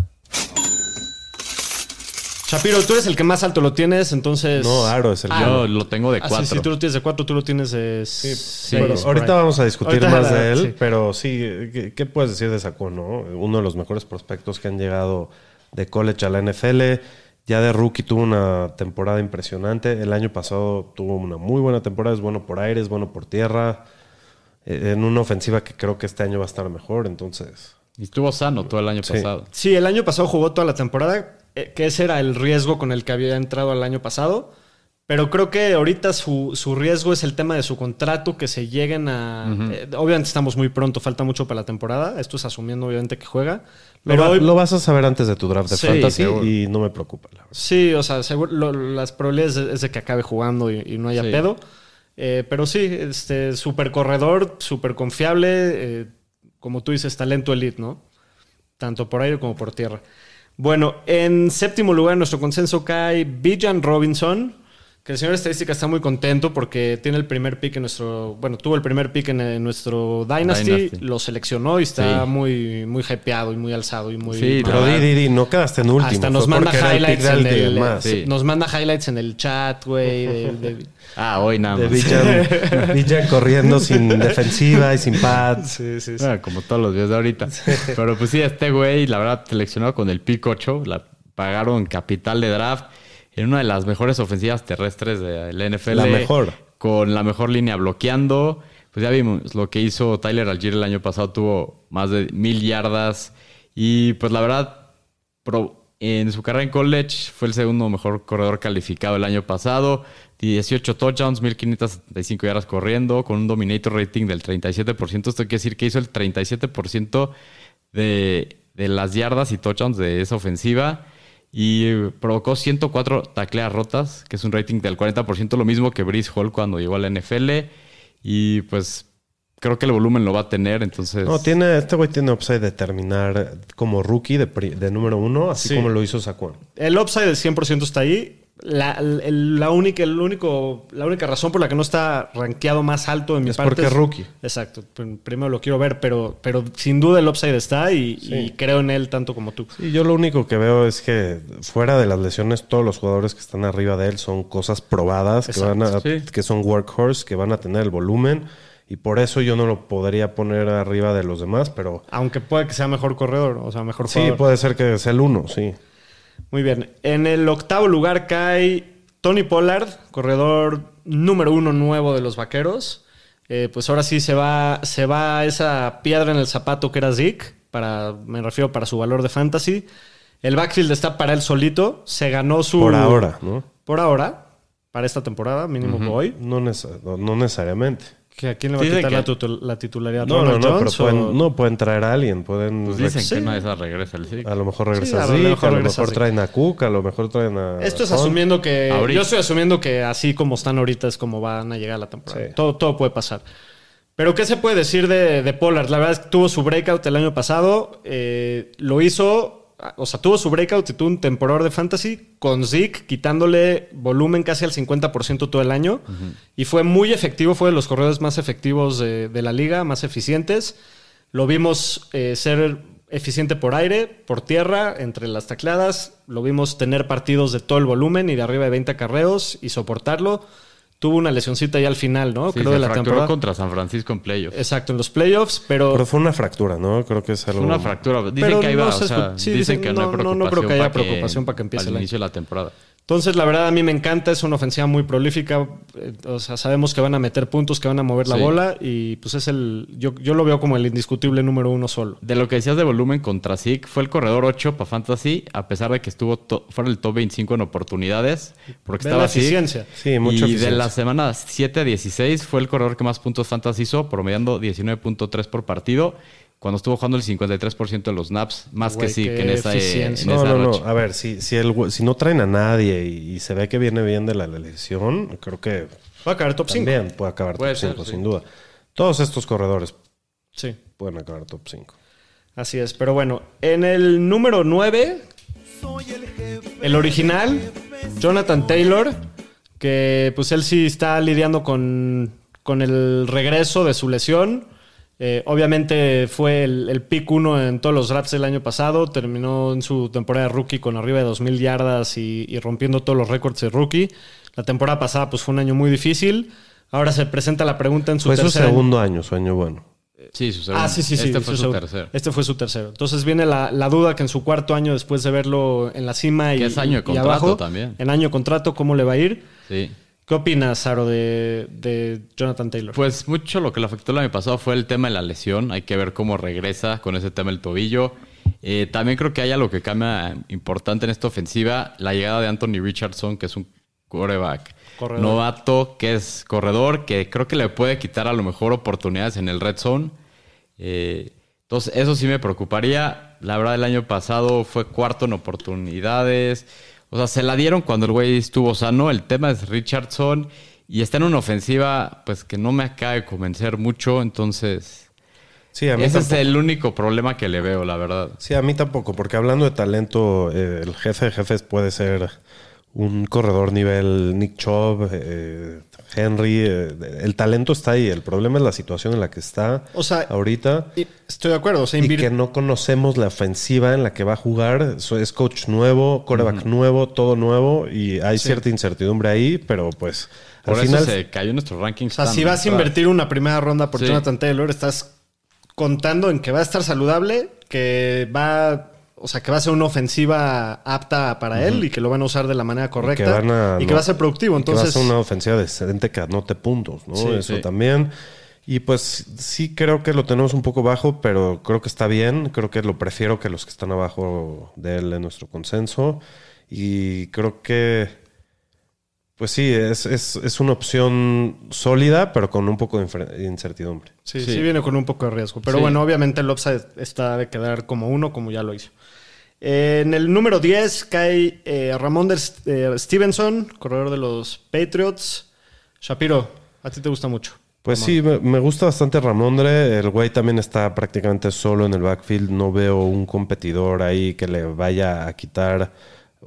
Shapiro, tú eres el que más alto lo tienes, entonces. No, Aro es el Ah, que- Yo lo tengo de Ah, cuatro. sí, sí, tú lo tienes de 4, tú lo tienes de 6. Bueno, ahorita vamos a discutir Ahorita más de él, sí. pero sí, ¿qué, qué puedes decir de Saquon, no? Uno de los mejores prospectos que han llegado de college a la NFL. Ya de rookie tuvo una temporada impresionante. El año pasado tuvo una muy buena temporada. Es bueno por aire, es bueno por tierra. Eh, En una ofensiva que creo que este año va a estar mejor. Entonces, Y estuvo sano todo el año Sí. pasado. Sí, el año pasado jugó toda la temporada, eh, que ese era el riesgo con el que había entrado al año pasado. Pero creo que ahorita su, su riesgo es el tema de su contrato, que se lleguen a... eh, obviamente estamos muy pronto, falta mucho para la temporada. Esto es asumiendo obviamente que juega. pero lo, hoy, lo vas a saber antes de tu draft de Sí, fantasy seguro. y no me preocupa. La verdad. Sí, o sea, seguro- lo- las probabilidades es de que acabe jugando y, y no haya Sí. pedo. Eh, pero sí, este, súper corredor, súper confiable. eh, como tú dices, talento elite, ¿no? Tanto por aire como por tierra. Bueno, en séptimo lugar, en nuestro consenso cae Bijan Robinson. Que el señor estadística está muy contento porque tiene el primer pick en nuestro. Bueno, tuvo el primer pick en, eh, nuestro Dynasty, Dynasty. lo seleccionó y está Sí. muy, muy hypeado y muy alzado y muy. Sí, Pero di, di, di, no quedaste en último. Hasta nos manda highlights de en el. Sí. nos manda highlights en el chat, güey. de- de- Ah, hoy nada De más. Bijan, Bijan corriendo sin defensiva y sin pads. sí, sí, sí. Ah, como todos los días de ahorita. Pero pues sí, este güey, la verdad, seleccionado con el pick 8, la pagaron capital de draft en una de las mejores ofensivas terrestres de la NFL. La mejor. Con la mejor línea bloqueando. Pues ya vimos lo que hizo Tyler Algier el año pasado, tuvo más de mil yardas. Y pues la verdad, en su carrera en college fue el segundo mejor corredor calificado el año pasado. 18 touchdowns, 1575 yardas corriendo, con un dominator rating del 37%. Esto quiere decir que hizo el 37% de, de las yardas y touchdowns de esa ofensiva. Y provocó 104 tacleas rotas, que es un rating del 40%, lo mismo que Brice Hall cuando llegó a la NFL. Y pues creo que el volumen lo va a tener, entonces... No, tiene, este güey tiene upside de terminar como rookie de, número uno, así Sí. como lo hizo Saquon. El upside del 100% está ahí. La, el- la, única, el único, la única razón por la que no está rankeado más alto en mi Es parte porque es rookie. Exacto. Pr- Primero lo quiero ver, pero, pero sin duda el upside está y, y creo en él tanto como tú. Y yo lo único que veo es que fuera de las lesiones, todos los jugadores que están arriba de él son cosas probadas, que, van a, sí. que son workhorse, que van a tener el volumen. Y por eso yo no lo podría poner arriba de los demás, pero Aunque puede que sea mejor corredor, o sea, mejor sí, jugador. puede ser que sea el uno, sí. Muy bien. En el octavo lugar cae Tony Pollard, corredor número uno nuevo de los vaqueros. Eh, pues ahora sí se va, se va esa piedra en el zapato que era Zeke, para, me refiero para su valor de fantasy. El backfield está para él solito. Se ganó su. Por ahora, ¿no? Por ahora, para esta temporada, mínimo hoy. No, neces- no- no necesariamente. ¿Que ¿A quién le va a quitar la, que- tutu- la titularidad? No, no, ¿Ronald no, pero o- pueden, no pueden traer a alguien. Pueden Pues dicen Sí. que una de esas regresa el Zeke. A lo mejor Sí, regresa a lo Zeke, mejor a lo mejor Zeke. traen a Cook, a lo mejor traen a. Esto es Hunt. asumiendo que. Ahorita. Yo estoy asumiendo que así como están ahorita es como van a llegar a la temporada. Sí. Todo, todo puede pasar. Pero, ¿qué se puede decir de, de Pollard? La verdad es que tuvo su breakout el año pasado. eh, lo hizo. O sea, tuvo su breakout y tuvo un temporador de fantasy con Zeke, quitándole volumen casi al 50% todo el año. Y fue muy efectivo, fue de los corredores más efectivos de, de la liga, más eficientes. Lo vimos eh, ser eficiente por aire, por tierra, entre las tacleadas. Lo vimos tener partidos de todo el volumen y de arriba de 20 carreos y soportarlo. Tuvo una lesioncita ya al final, ¿no? Sí, Creo se de la fracturó temporada. contra San Francisco en playoffs. Exacto, en los playoffs, pero. Pero fue una fractura, ¿no? Creo que es algo. Fue una fractura. Dicen Pero que ahí no va. se o sea, sí, dicen, dicen- que no, hay no, no, preocupación. no creo que haya para preocupación para que empiece al el año. inicio de la temporada. Entonces, la verdad, a mí me encanta. Es una ofensiva muy prolífica. Eh, O sea, sabemos que van a meter puntos, que van a mover la Sí. bola. Y pues es el. Yo, yo lo veo como el indiscutible número uno solo. De lo que decías de volumen contra Zeke, fue el corredor 8 para Fantasy, a pesar de que estuvo to- fuera del top 25 en oportunidades, porque estaba la Zeke. eficiencia. Sí, mucha y de las semanas 7 a 16 fue el corredor que más puntos fantasy hizo, promediando 19.3 por partido, cuando estuvo jugando el 53% de los snaps, más Güey, que sí, que en esa, eh, en No, esa no, no. racha. A ver, si, si, el, si no traen a nadie y, y se ve que viene bien de la lesión, creo que Va a caer top 5. también puede acabar Puede top ser, 5, sí. sin duda. Todos estos corredores Sí, pueden acabar top 5. así es. Pero bueno, en el número 9, el original, Jonathan Taylor, que pues él sí está lidiando con, con el regreso de su lesión. Eh, obviamente fue el, el pick 1 en todos los drafts del año pasado. Terminó en su temporada de rookie con arriba de 2.000 yardas y, y rompiendo todos los récords de rookie. La temporada pasada pues fue un año muy difícil. Ahora se presenta la pregunta en su Fue su tercer año. segundo año, su año bueno. Sí, su segundo. Ah, sí, sí, sí. Este fue su tercero. Este fue su tercero. Entonces viene la, la duda que en su cuarto año, después de verlo en la cima y, Que es año de y contrato abajo, también. En año de contrato, ¿cómo le va a ir? Sí. ¿Qué opinas, Saro, de, de Jonathan Taylor? Pues mucho lo que le afectó el año pasado fue el tema de la lesión. Hay que ver cómo regresa con ese tema del tobillo. Eh, también creo que hay algo que cambia importante en esta ofensiva. La llegada de Anthony Richardson, que es un quarterback Corredor. novato, que es corredor, que creo que le puede quitar a lo mejor oportunidades en el red zone. Eh, entonces, eso sí me preocuparía. La verdad, el año pasado fue cuarto en oportunidades. O sea, se la dieron cuando el güey estuvo sano. El tema es Richardson. Y está en una ofensiva, pues que no me acaba de convencer mucho. Entonces, Sí, a mí ese es tampoco. el único problema que le veo, la verdad. Sí, a mí tampoco, porque hablando de talento, eh, el jefe de jefes puede ser un corredor nivel Nick Chubb, eh, Henry. eh, el talento está ahí. El problema es la situación en la que está O sea, ahorita. Y estoy de acuerdo. O sea, Y que no conocemos la ofensiva en la que va a jugar. Es coach nuevo, coreback nuevo, todo nuevo. Y hay cierta incertidumbre ahí, pero pues Por al eso final. se cayó nuestro ranking. o sea, si vas a invertir una primera ronda por Sí. Jonathan Taylor, estás contando en que va a estar saludable, que va... O sea, que va a ser una ofensiva apta para él y que lo van a usar de la manera correcta y que, van a, va a ser productivo. que va a Entonces, ser una ofensiva decente que anote puntos, ¿no? Sí, Eso sí. también. Y pues sí creo que lo tenemos un poco bajo, pero creo que está bien. Creo que lo prefiero que los que están abajo de él en nuestro consenso. Y creo que, pues sí, es, es, es una opción sólida, pero con un poco de incertidumbre. Sí, sí, Sí. viene con un poco de riesgo. Pero Sí. bueno, obviamente el upside está de quedar como uno, como ya lo hizo. En el número 10 cae eh, Ramón de, eh, Stevenson, corredor de los Patriots. Shapiro, a ti te gusta mucho. Pues sí, me gusta bastante Ramondre. El güey también está prácticamente solo en el backfield. No veo un competidor ahí que le vaya a quitar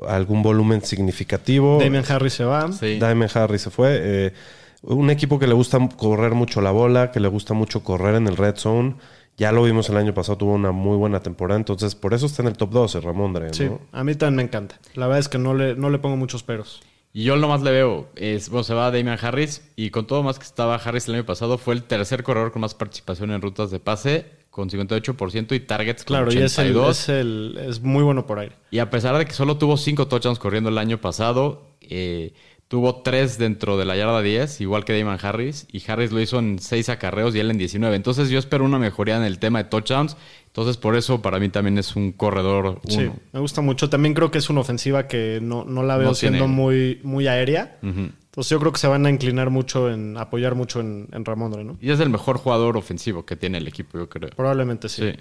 algún volumen significativo. Damian Harris se va. Sí. Diamond Harris se fue. Eh, un equipo que le gusta correr mucho la bola, que le gusta mucho correr en el red zone. Ya lo vimos el año pasado, tuvo una muy buena temporada. Entonces, por eso está en el top 12, Ramondre. ¿no? Sí, a mí también me encanta. La verdad es que no le, no le pongo muchos peros. Y yo nomás le veo, es, bueno, se va Damian Harris y con todo más que estaba Harris el año pasado, fue el tercer corredor con más participación en rutas de pase, con 58% y targets con Claro, y es, el, 82. es, el- es muy bueno por aire. Y a pesar de que solo tuvo cinco touchdowns corriendo el año pasado, eh, tuvo tres dentro de la yarda 10, igual que Damon Harris, y Harris lo hizo en seis acarreos y él en 19. Entonces yo espero una mejoría en el tema de touchdowns. Entonces por eso para mí también es un corredor Sí, me gusta mucho. También creo que es una ofensiva que no, no la veo No tiene- siendo muy, muy aérea. Entonces yo creo que se van a inclinar mucho en apoyar mucho en, en Ramondre, ¿no? Y es el mejor jugador ofensivo que tiene el equipo, yo creo. Probablemente sí. Sí.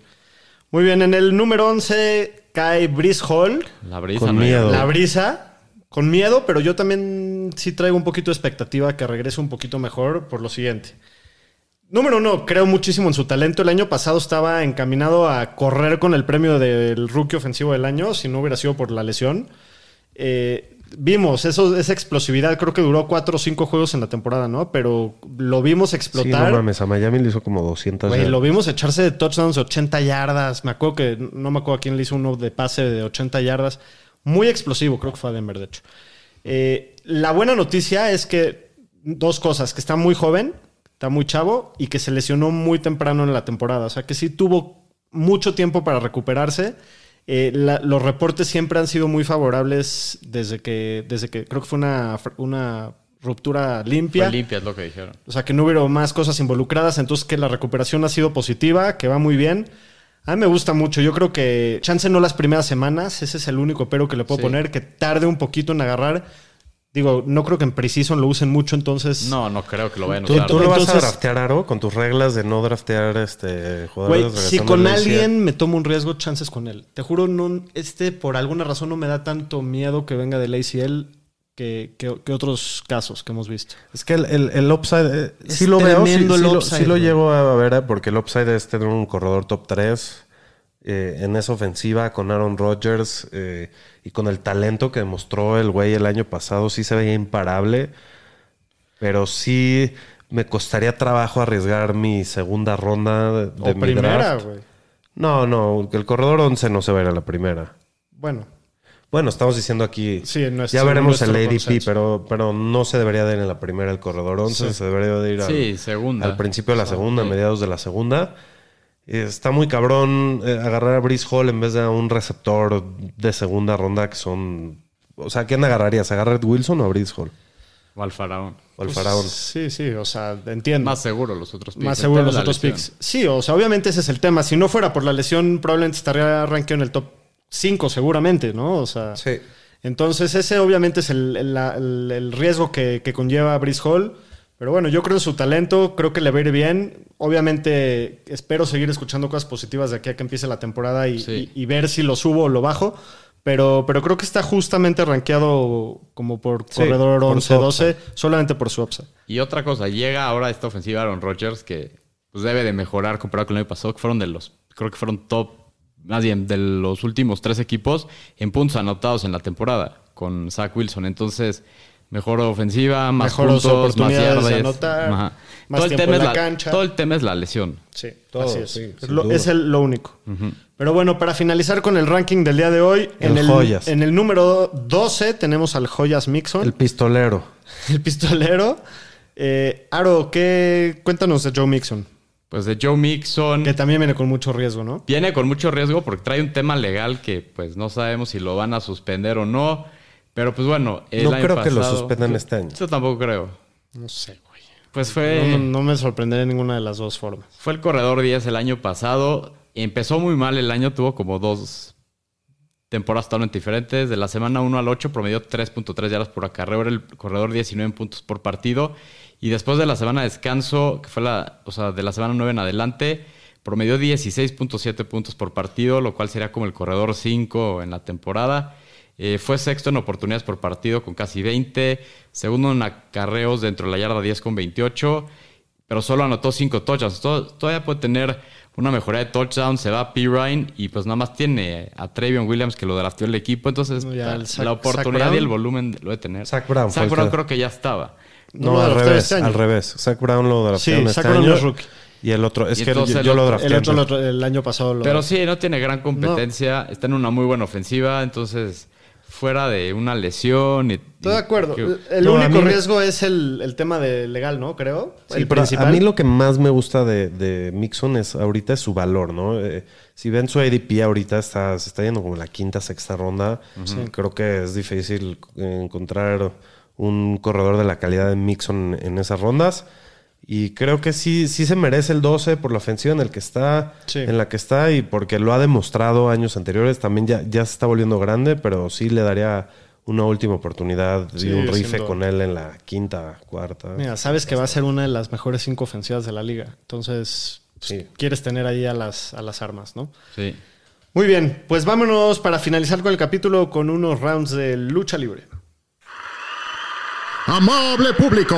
Muy bien, en el número 11 cae Brice Hall. La brisa Con no miedo. La brisa. Con miedo, pero yo también sí traigo un poquito de expectativa que regrese un poquito mejor por lo siguiente. Número uno, creo muchísimo en su talento. El año pasado estaba encaminado a correr con el premio del rookie ofensivo del año, si no hubiera sido por la lesión. Eh, vimos eso, esa explosividad, creo que duró cuatro o cinco juegos en la temporada, ¿no? Pero lo vimos Sí, explotar. no mames, a Miami le hizo como 200 Güey, yardas. lo vimos echarse de touchdowns de 80 yardas. Me acuerdo que, no me acuerdo a quién le hizo uno de pase de 80 yardas. Muy explosivo, creo que fue a Denver, de hecho. Eh, la buena noticia es que dos cosas, que está muy joven, está muy chavo y que se lesionó muy temprano en la temporada. O sea, que sí tuvo mucho tiempo para recuperarse. Eh, la- los reportes siempre han sido muy favorables desde que, desde que creo que fue una, una ruptura limpia. Fue limpia, es lo que dijeron. O sea, que no hubo más cosas involucradas, entonces que la recuperación ha sido positiva, que va muy bien. A mí me gusta mucho. Yo creo que chance no las primeras semanas, ese es el único pero que le puedo Sí. poner, que tarde un poquito en agarrar. Digo, no creo que en Precision lo usen mucho, entonces. No, no creo que lo vayan a ¿Tú, usar. tú lo vas a draftear, Aro, con tus reglas de no draftear este, jugadores si con alguien me tomo un riesgo, chances con él. Te juro, no, este por alguna razón no me da tanto miedo que venga del ACL que, que- que otros casos que hemos visto. Es que el, el, el upside, eh, Es sí lo veo, sí, sí el lo, upside, sí lo llego a ver, eh, porque el upside es tener un corredor top 3 eh, en esa ofensiva con Aaron Rodgers eh, y con el talento que demostró el güey el año pasado, sí se veía imparable, pero sí me costaría trabajo arriesgar mi segunda ronda de, de o mi primera, draft. güey. No, no, que el corredor 11 no se va a ir a la primera. Bueno, Bueno, estamos diciendo aquí. Sí, en nuestro- ya veremos el nuestro ADP, consenso. pero, pero no se debería de ir en la primera el corredor 11, se debería de ir al, Sí, segunda. al principio de la segunda, a mediados de la segunda. Está muy cabrón eh, agarrar a Brice Hall en vez de a un receptor de segunda ronda que son. O sea, ¿quién agarrarías? ¿A Garrett Wilson o a Brice Hall? O al faraón. O al pues, faraón. Sí, sí, o sea, entiendo. Más seguro los otros picks. Más seguro los otros lesión. picks. Sí, o sea, obviamente ese es el tema. Si no fuera por la lesión, probablemente estaría rankeado en el top 5 seguramente, ¿no? O sea, Sí. entonces ese obviamente es el, el- la- el- el riesgo que, que conlleva Brice Hall. Pero bueno, yo creo en su talento, creo que le va a ir bien. Obviamente espero seguir escuchando cosas positivas de aquí a que empiece la temporada y, Sí. y- y ver si lo subo o lo bajo. Pero, pero creo que está justamente rankeado como por Sí, corredor por su 11-12, solamente por su upside. Y otra cosa, llega ahora esta ofensiva Aaron Rodgers que pues, debe de mejorar comparado con el año pasado, que fueron de los, creo que fueron top, más bien de los últimos tres equipos en puntos anotados en la temporada con Zach Wilson. Entonces, mejor ofensiva, más puntos, más oportunidades de yardas. anotar, más todo, el tiempo tema en es la la, cancha. todo el tema es la lesión. Sí, Todo, así es. sí, Es lo, duda. es el- lo único. Pero bueno, para finalizar con el ranking del día de hoy, en El el, Joyas. en el número 12 tenemos al Joyas Mixon, El el, pistolero. pistolero. Eh, Aro, ¿qué? cuéntanos de Joe Mixon, Pues de Joe Mixon. que también viene con mucho riesgo, ¿no? Viene con mucho riesgo porque trae un tema legal que pues no sabemos si lo van a suspender o no. Pero pues bueno, el No año creo que lo pasado- suspendan este año. Yo tampoco creo. No sé, güey. Pues fue, No, no me sorprendería ninguna de las dos formas. fue el corredor 10 el año pasado. Empezó muy mal el año, tuvo como dos temporadas totalmente diferentes. De la semana 1 al 8 promedió 3.3 yardas por acarreo, era el corredor 19 puntos por partido. Y después de la semana de descanso, que fue la, o sea, de la semana 9 en adelante, promedió 16.7 puntos por partido, lo cual sería como el corredor 5 en la temporada. Eh, fue sexto en oportunidades por partido con casi 20, segundo en acarreos dentro de la yarda 10 con 28, pero solo anotó 5 touchdowns. Todo- todavía puede tener una mejoría de touchdowns, se va a Pirine y pues nada más tiene a Trevion Williams que lo drafteó el equipo, entonces Ya, la, el Zach- la oportunidad y el volumen lo debe tener. Zach Brown Zach Brown creo que ya estaba. No al revés, este año. al revés. Zach Brown lo draftearon Sí, este Brown año. rookie. Y el otro, es Y que yo, lo drafté El otro, el antes. otro- el año pasado lo... Pero sí, no tiene gran competencia, está en una muy buena ofensiva, entonces fuera de una lesión y... Estoy de acuerdo. que- El No, único riesgo es el, el tema de legal, ¿no? Creo. Sí, el pero principal. a mí lo que más me gusta de, de Mixon es ahorita es su valor, ¿no? Eh, si ven su ADP ahorita está, se está yendo como en la quinta, sexta ronda. Creo que es difícil encontrar un corredor de la calidad de Mixon en esas rondas. Y creo que sí, sí se merece el 12 por la ofensiva en el que está, Sí. en la que está, y porque lo ha demostrado años anteriores. También ya, ya se está volviendo grande, pero sí le daría una última oportunidad Sí, y un rife con él en la quinta, cuarta. Mira, sabes que va a ser una de las mejores cinco ofensivas de la liga. Entonces, pues, Sí. quieres tener ahí a las, a las armas, ¿no? Sí. Muy bien, pues vámonos para finalizar con el capítulo con unos rounds de lucha libre. Amable público,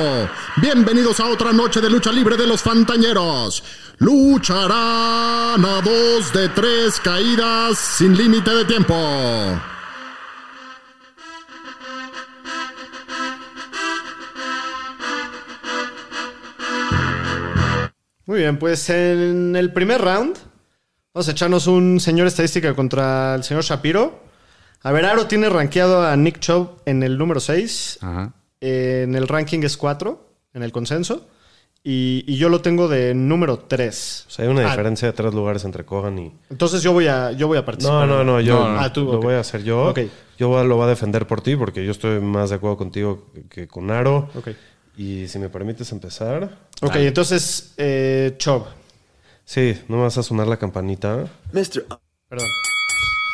bienvenidos a otra noche de lucha libre de los Fantañeros. Lucharán a dos de tres caídas sin límite de tiempo. Muy bien, pues en el primer round vamos a echarnos un señor estadística contra el señor Shapiro. A ver, Aro tiene rankeado a Nick Chubb en el número 6. Ajá. En el ranking es 4, en el consenso. Y, y yo lo tengo de número 3. O sea, hay una Ah, diferencia de tres lugares entre Kogan y... Entonces yo voy a, yo voy a participar. No, no, no, yo No, no. Ah, tú, lo ok. voy a hacer yo. Ok. Yo voy a- lo voy a defender por ti porque yo estoy más de acuerdo contigo que- que con Aro. Ok. Y si me permites empezar. Ok, entonces, eh, Chubb. Sí, no me vas a sonar la campanita. Perdón.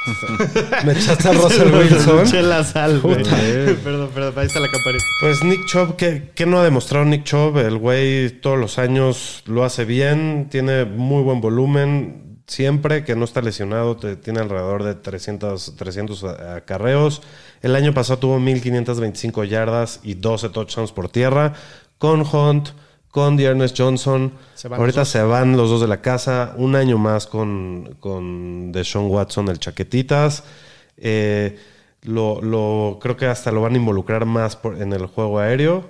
Me echaste a Russell Wilson. Eché la sal, güey. perdón, perdón, ahí está la campanita. Pues Nick Chubb, ¿qué, qué no ha demostrado Nick Chubb? El güey todos los años lo hace bien, tiene muy buen volumen, siempre que no está lesionado, te- tiene alrededor de 300, 300 a- acarreos. El año pasado tuvo 1525 yardas y 12 touchdowns por tierra, con Hunt, con Dearness Johnson. Se Ahorita se van los dos de la casa, un año más con, con Deshaun Watson, el chaquetitas. Eh, lo, lo- creo que hasta lo van a involucrar más por- en el juego aéreo.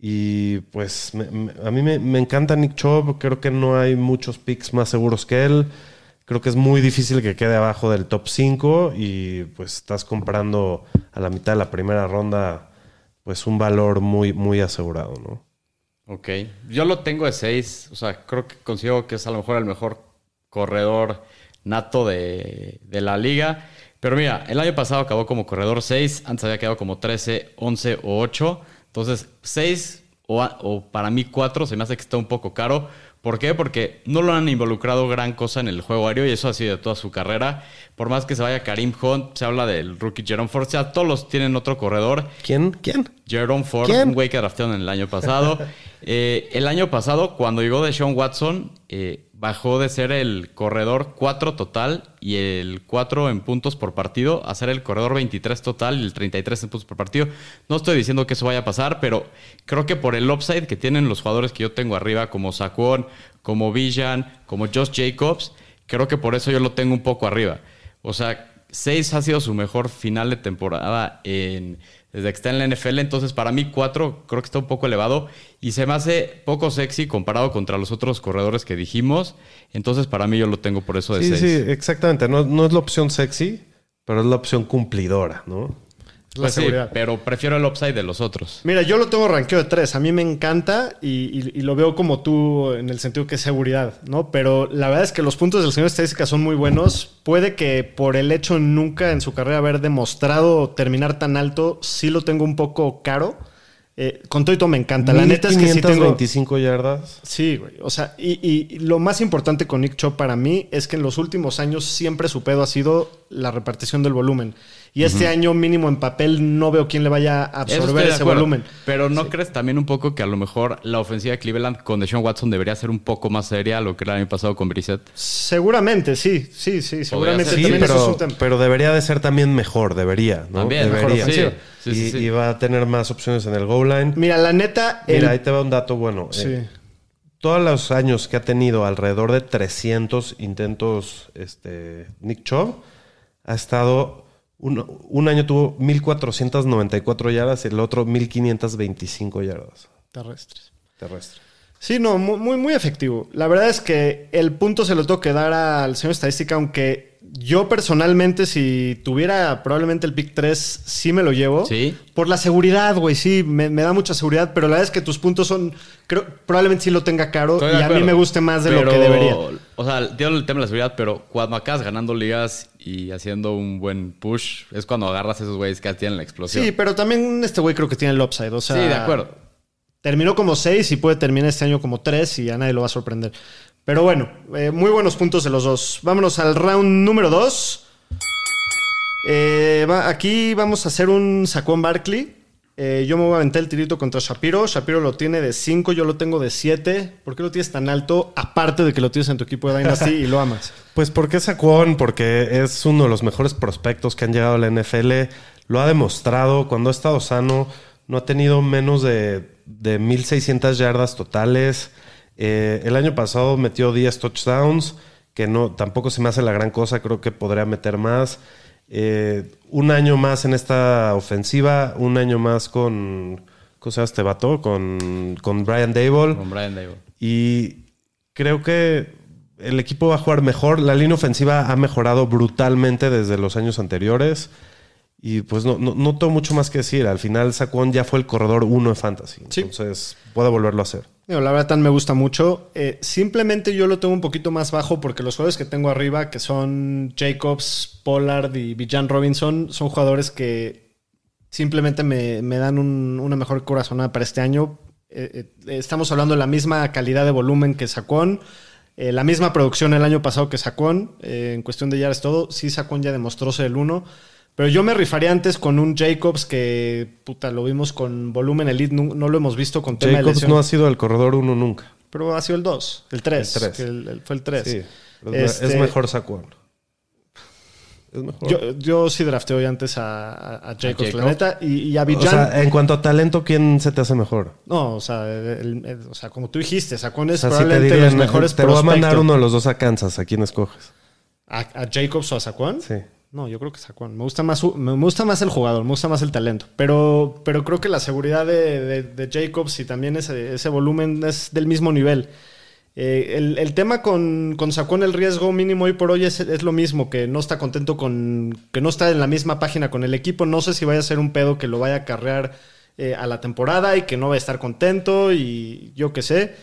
Y pues me- me- a mí me, me encanta Nick Chubb. Creo que no hay muchos picks más seguros que él. Creo que es muy difícil que quede abajo del top 5 y pues estás comprando a la mitad de la primera ronda pues un valor muy, muy asegurado, ¿no? Ok. Yo lo tengo de 6. O sea, creo que considero que es a lo mejor el mejor corredor nato de, de la liga. Pero mira, el año pasado acabó como corredor 6. Antes había quedado como 13, 11 o 8. Entonces, 6 o, o para mí 4 se me hace que está un poco caro. ¿Por qué? Porque no lo han involucrado gran cosa en el juego aéreo y eso ha sido de toda su carrera. Por más que se vaya Karim Hunt, se habla del rookie Jerome Ford. O sea, todos los tienen otro corredor. ¿Quién? ¿Quién? Jerome Ford, ¿Quién? un güey que draftearon el año pasado. Eh, el año pasado, cuando llegó de Sean Watson, eh, bajó de ser el corredor 4 total y el 4 en puntos por partido a ser el corredor 23 total y el 33 en puntos por partido. No estoy diciendo que eso vaya a pasar, pero creo que por el upside que tienen los jugadores que yo tengo arriba, como Saquon, como Villan, como Josh Jacobs, creo que por eso yo lo tengo un poco arriba. O sea, 6 ha sido su mejor final de temporada en, desde que está en la NFL. Entonces, para mí, 4 creo que está un poco elevado y se me hace poco sexy comparado contra los otros corredores que dijimos. Entonces, para mí, yo lo tengo por eso de Sí, 6. sí, exactamente. No, no es la opción sexy, pero es la opción cumplidora, ¿no? Pues sí, pero prefiero el upside de los otros. Mira, yo lo tengo rankeado de 3. A mí me encanta y, y- y lo veo como tú en el sentido que es seguridad, ¿no? Pero la verdad es que los puntos del señor estadística son muy buenos. Puede que por el hecho nunca en su carrera haber demostrado terminar tan alto, sí lo tengo un poco caro. Eh, con todo y todo me encanta. La neta es que sí tengo... 1525 yardas. Sí, güey. O sea, y, y lo más importante con Nick Chubb para mí es que en los últimos años siempre su pedo ha sido la repartición del volumen. Y este año mínimo en papel no veo quién le vaya a absorber ese volumen. Pero ¿no crees también un poco que a lo mejor la ofensiva de Cleveland con Deshaun Watson debería ser un poco más seria a lo que era el año pasado con Brissett? Seguramente, sí, sí, sí. Seguramente. Sí, también eso es pero, un tema. pero debería de ser también mejor, debería, ¿no? También, mejor debería. ofensiva. Sí, y, sí, sí. y va a tener más opciones en el goal line. Mira, la neta, el- Mira, ahí te va un dato bueno. Sí. Eh, todos los años que ha tenido alrededor de 300 intentos este, Nick Chubb, ha estado... Un, un año tuvo 1.494 yardas y el otro 1.525 yardas terrestres. terrestres. Sí, no, mu- muy, muy efectivo. La verdad es que el punto se lo tengo que dar al señor estadística, aunque yo personalmente, si tuviera probablemente el pick 3, sí me lo llevo. Sí. Por la seguridad, güey, sí, me, me da mucha seguridad, pero la verdad es que tus puntos son, creo, probablemente sí lo tenga caro Estoy y a mí me guste más de lo que debería. O sea, entiendo el tema de la seguridad, pero cuando acabas ganando ligas y haciendo un buen push, es cuando agarras a esos güeyes que tienen la explosión. Sí, pero también este güey creo que tiene el upside. O sea, Sí, de acuerdo. Terminó como 6 y puede terminar este año como 3 y a nadie lo va a sorprender. Pero bueno, eh, muy buenos puntos de los dos. Vámonos al round número 2. aquí vamos a hacer un Saquon Barkley. Eh, yo me voy a aventar el tirito contra Shapiro. Shapiro lo tiene de 5, yo lo tengo de 7. ¿Por qué lo tienes tan alto? Aparte de que lo tienes en tu equipo de Dynasty y lo amas. Pues porque Saquon, porque es uno de los mejores prospectos que han llegado a la NFL. Lo ha demostrado cuando ha estado sano. No ha tenido menos de, de 1.600 yardas totales. Eh, el año pasado metió 10 touchdowns, que no, tampoco se me hace la gran cosa. Creo que podría meter más. Eh, un año más en esta ofensiva, un año más con. ¿Cómo se llama este vato? Con, con Brian Dable. Con Brian Dable. Y creo que el equipo va a jugar mejor. La línea ofensiva ha mejorado brutalmente desde los años anteriores. Y pues no, no, no tengo mucho más que decir. Al final, Saquon ya fue el corredor uno de Fantasy. Sí. Entonces, puede volverlo a hacer. Digo, la verdad, tan me gusta mucho. Eh, simplemente yo lo tengo un poquito más bajo porque los jugadores que tengo arriba, que son Jacobs, Pollard y Bijan Robinson, son jugadores que simplemente me, me dan un- una mejor corazonada para este año. Eh, eh, estamos hablando de la misma calidad de volumen que Sacón, eh, la misma producción el año pasado que Sacón, eh, en cuestión de yardas todo. Sí, Sacón ya demostró ser el uno. Pero yo me rifaría antes con un Jacobs que, puta, lo vimos con volumen elite, no, no lo hemos visto con tema de Jacobs lesión. no ha sido el corredor uno nunca. Pero ha sido el 2, el 3. El tres. fue el 3. Sí. Es, Este- es mejor Saquon. Es mejor. Yo, yo sí drafté hoy antes a, a- a Jacobs, Jacob? la neta. Y, y a o Bijan. sea, en cuanto a talento, ¿quién se te hace mejor? no, o sea, el- el- o sea, como tú dijiste, O es sea, si te probablemente dirían, los mejores te voy a mandar uno de los dos a Kansas. ¿A quién escoges? ¿A, a Jacobs o a Sacón? Sí. No, yo creo que Sacón. Me gusta más, me gusta más el jugador, me gusta más el talento. Pero, pero creo que la seguridad de, Jacobs y también ese, ese volumen es del mismo nivel. Eh, el, tema con, con Sacón, el riesgo mínimo hoy por hoy es, es lo mismo, que no está contento con. que no está en la misma página con el equipo. No sé si vaya a ser un pedo que lo vaya a carrear eh, a la temporada y que no va a estar contento y yo qué sé.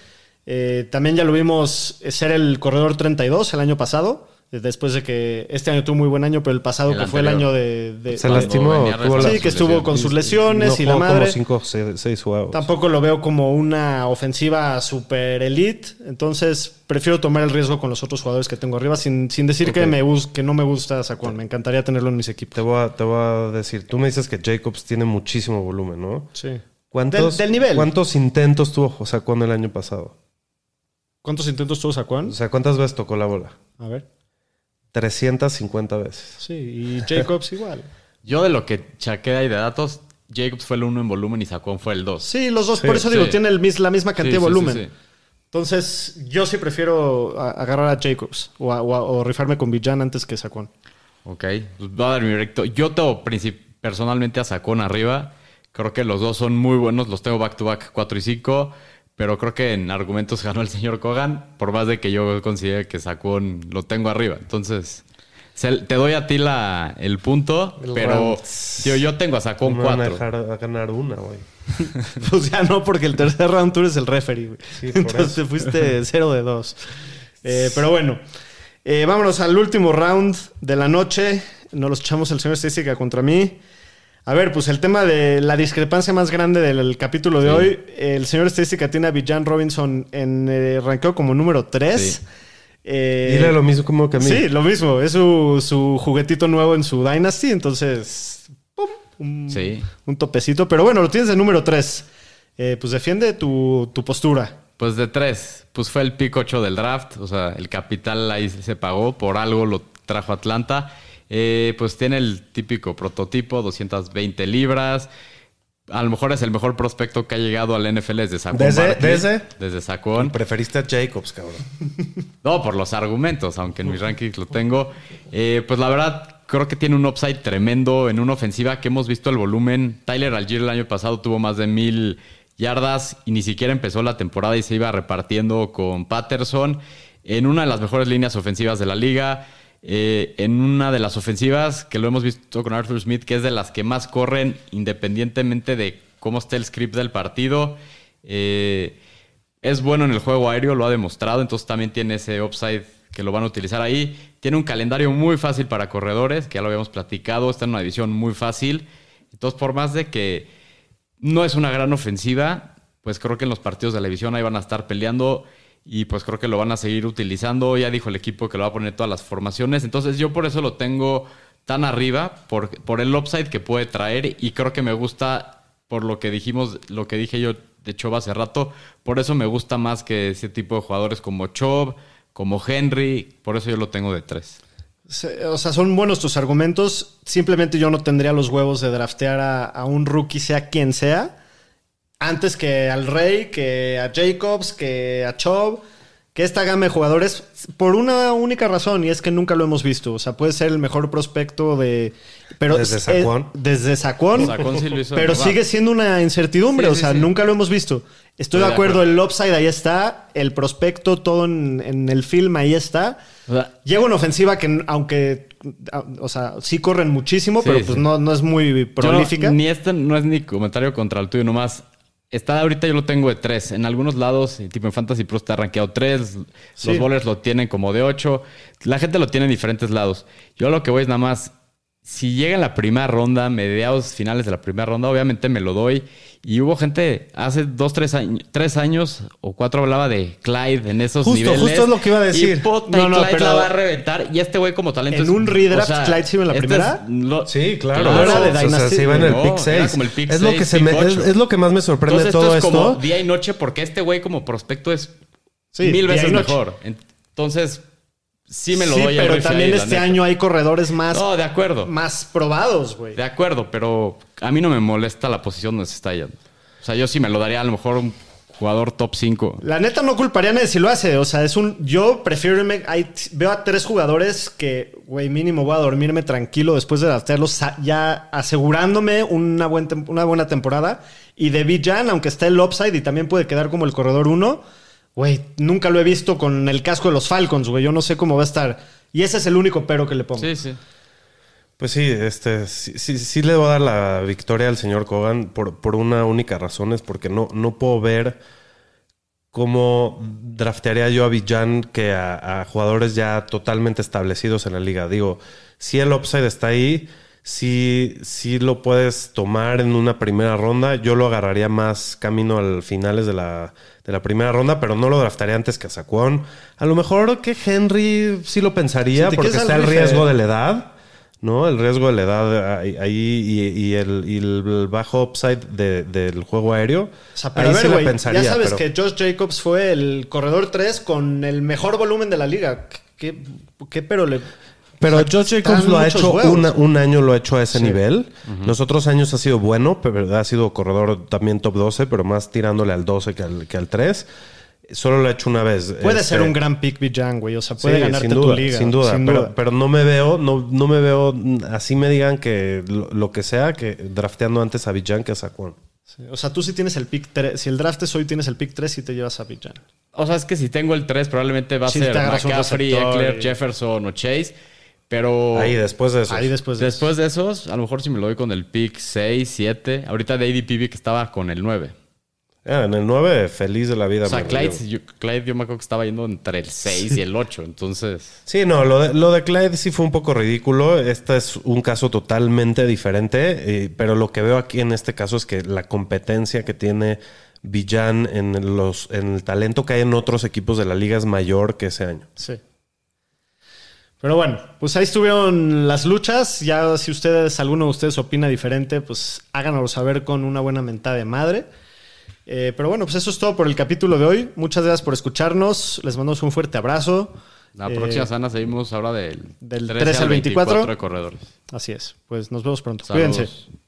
Eh, también ya lo vimos ser el corredor 32 el año pasado. Después de que este año tuvo muy buen año, pero el pasado El que fue el año de... de- Se de- lastimó. la- Sí, que estuvo con sus lesiones no y la jugó madre. como 5 6 juegos. Tampoco lo veo como una ofensiva super elite. Entonces, prefiero tomar el riesgo con los otros jugadores que tengo arriba, sin, sin decir que, me que no me gusta Saquon. Me encantaría tenerlo en mis equipos. Te voy, a, te voy a decir, tú me dices que Jacobs tiene muchísimo volumen, ¿no? Sí. ¿Cuántos, Del- del nivel. ¿Cuántos intentos tuvo Juan el año pasado? ¿Cuántos intentos tuvo Saquon? O sea, ¿cuántas veces tocó la bola? A ver. 350 veces. Sí, y Jacobs igual. Yo de lo que chaqué ahí de datos, Jacobs fue el 1 en volumen y Sacón fue el 2. Sí, los dos, Sí, por eso digo, sí. tiene el mis- la misma cantidad de volumen. Sí, sí, sí. Entonces, yo sí prefiero agarrar a Jacobs o, a- o a- o rifarme con Villan antes que Saquon. Ok, pues voy a dar mi recto. Yo tengo princip- personalmente a Sacón arriba. Creo que los dos son muy buenos. Los tengo back to back 4 y 5. Pero creo que en argumentos ganó el señor Kogan. Por más de que yo considere que Sacón lo tengo arriba. Entonces, se- te doy a ti la, el punto. El pero round. yo, yo tengo a Sacón No me van a 4. dejar a ganar una, güey. Pues ya no, porque el tercer round tú eres el referee, güey. Sí, Entonces te fuiste 0 de 2. pero bueno, eh, vámonos al último round de la noche. Nos los echamos el señor estadística contra mí. A ver, pues el tema de la discrepancia más grande del capítulo de Sí. hoy. El señor estadística tiene a Bijan Robinson en eh, ranqueo como número 3. Sí. Dile lo mismo como que a mí. Sí, lo mismo. Es su, su juguetito nuevo en su Dynasty. Entonces, ¡pum! un, Sí. un topecito. Pero bueno, lo tienes de número 3. pues defiende tu, tu postura. Pues de 3. Pues fue el pick 8 del draft. O sea, el capital ahí se pagó. Por algo lo trajo Atlanta. Eh, pues tiene el típico prototipo, 220 libras. A lo mejor es el mejor prospecto que ha llegado al NFL desde Sacón. ¿Desde- desde? Desde Sacón. Preferiste a Jacobs, cabrón. No, por los argumentos, aunque en mis rankings lo tengo. Eh, pues la verdad, creo que tiene un upside tremendo en una ofensiva que hemos visto el volumen. Tyler Algier el año pasado tuvo más de mil yardas y ni siquiera empezó la temporada y se iba repartiendo con Patterson en una de las mejores líneas ofensivas de la liga. Eh, en una de las ofensivas que lo hemos visto con Arthur Smith, que es de las que más corren independientemente de cómo esté el script del partido. Eh, es bueno en el juego aéreo, lo ha demostrado, entonces también tiene ese upside que lo van a utilizar ahí. Tiene un calendario muy fácil para corredores, que ya lo habíamos platicado. Está en una división muy fácil. Entonces, por más de que no es una gran ofensiva, pues creo que en los partidos de la división ahí van a estar peleando y pues creo que lo van a seguir utilizando. Ya dijo el equipo que lo va a poner todas las formaciones. Entonces yo por eso lo tengo tan arriba, por, por el upside que puede traer y creo que me gusta por lo que dijimos, lo que dije yo de Chob hace rato. Por eso me gusta más que ese tipo de jugadores como Chob, como Henry. Por eso yo lo tengo de tres. O sea, son buenos tus argumentos. Simplemente yo no tendría los huevos de draftear a un rookie, sea quien sea, antes que al Rey, que a Jacobs, que a Chubb, que esta gama de jugadores, por una única razón, y es que nunca lo hemos visto. O sea, puede ser el mejor prospecto de. Pero Desde es- Saquon. desde Saquon. Saquon sí lo hizo de pero sigue siendo una incertidumbre. Sí, o sea, sí. nunca lo hemos visto. Estoy Estoy de de acuerdo, acuerdo. el upside ahí está, el prospecto, todo en, en el film ahí está. O sea, Llega una ofensiva que, aunque, a- o sea, sí corren muchísimo, Sí, pero pues sí. no, no es muy no- prolífica. ni este no es ni comentario contra el tuyo, nomás. Está ahorita yo lo tengo de tres. En algunos lados, tipo en Fantasy Pro está rankeado tres. Sí. Los bowlers lo tienen como de ocho. La gente lo tiene en diferentes lados. Yo lo que voy es nada más. Si llega en la primera ronda, mediados finales de la primera ronda, obviamente me lo doy. Y hubo gente hace dos, tres años, tres años o cuatro hablaba de Clyde en esos Justo, niveles. justo es lo que iba a decir. Y puta, No, y no, Clyde pero- la va a reventar. Y este güey como talento ¿En es- un redraft o sea, Clyde se iba en la este primera? es lo- Sí, claro. Claro, era de O sea, Dynasty. se iba en el No, pick era 6. como el pick es, lo seis, que se pick me, es, es lo que más me sorprende de Entonces todo esto es esto. como día y noche porque este güey como prospecto es Sí, mil veces mejor. Entonces, sí me lo Sí, doy pero también ahí, este año hay corredores más, No, de acuerdo. más probados, güey. De acuerdo, pero a mí no me molesta la posición donde se está yendo. O sea, yo sí me lo daría a lo mejor un jugador top 5. La neta no culparía a nadie si lo hace. O sea, es un. Yo prefiero irme. hay- veo a tres jugadores que, güey, mínimo voy a dormirme tranquilo después de sa- ya asegurándome una, buen una buena temporada. Y de Villan, aunque está el upside y también puede quedar como el corredor 1, güey, nunca lo he visto con el casco de los Falcons, güey. Yo no sé cómo va a estar. Y ese es el único pero que le pongo. Sí, sí. Pues sí, este, sí, sí, sí le voy a dar la victoria al señor Kogan por, por una única razón, es porque no, no puedo ver cómo draftearía yo a Villan que a, a jugadores ya totalmente establecidos en la liga. Digo, si el upside está ahí, si, si lo puedes tomar en una primera ronda, yo lo agarraría más camino al finales de la, de la primera ronda, pero no lo draftaría antes que a Saquon. A lo mejor que Henry sí lo pensaría, Si porque está el riesgo de la edad. ¿no? El riesgo de la edad ahí y, y el, y el bajo upside de- del juego aéreo. O sea, pero ahí a ver, sí la güey, pensaría, ya sabes pero- que Josh Jacobs fue el corredor 3 con el mejor volumen de la liga. ¿Qué, qué pero le... Pero o sea, Josh Jacobs lo ha hecho una- un año, lo ha hecho a ese Sí. nivel. Los otros años ha sido bueno, pero ha sido corredor también top 12, pero más tirándole al 12 que al, que al 3. Solo lo ha hecho una vez. Puede Este, ser un gran pick Bijan, güey. O sea, puede sí, ganarte sin duda, tu liga. Sin duda, sin pero, duda. pero no me veo, no, no me veo, así me digan que lo, lo que sea, que drafteando antes a Villan que a Saquon. Sí, O sea, tú sí tienes el pick 3. Si el draft es hoy, tienes el pick 3 y te llevas a Bijan. O sea, es que si tengo el 3, probablemente va a Sí, ser McCaffrey, Eckler, y- Jefferson o Chase. Pero Ahí después de eso. Ahí después de después de esos, a lo mejor si me lo doy con el pick 6, 7. Ahorita de ADP vi que estaba con el 9. Ah, en el 9, feliz de la vida. O sea, Clyde yo, Clyde, yo me acuerdo que estaba yendo entre el 6 y el 8. Entonces, Sí, no, lo de, lo de Clyde sí fue un poco ridículo. Este es un caso totalmente diferente, eh, pero lo que veo aquí en este caso es que la competencia que tiene Villan en, los, en el talento que hay en otros equipos de la liga es mayor que ese año. Sí. Pero bueno, pues ahí estuvieron las luchas. Ya si ustedes, alguno de ustedes opina diferente, pues háganoslo saber con una buena mentada de madre. Eh, pero bueno, pues eso es todo por el capítulo de hoy. Muchas gracias por escucharnos. Les mandamos un fuerte abrazo. la Eh, próxima semana seguimos ahora del, del 13 13 al 24. de corredores. Así es. Pues nos vemos pronto. Saludos. Cuídense.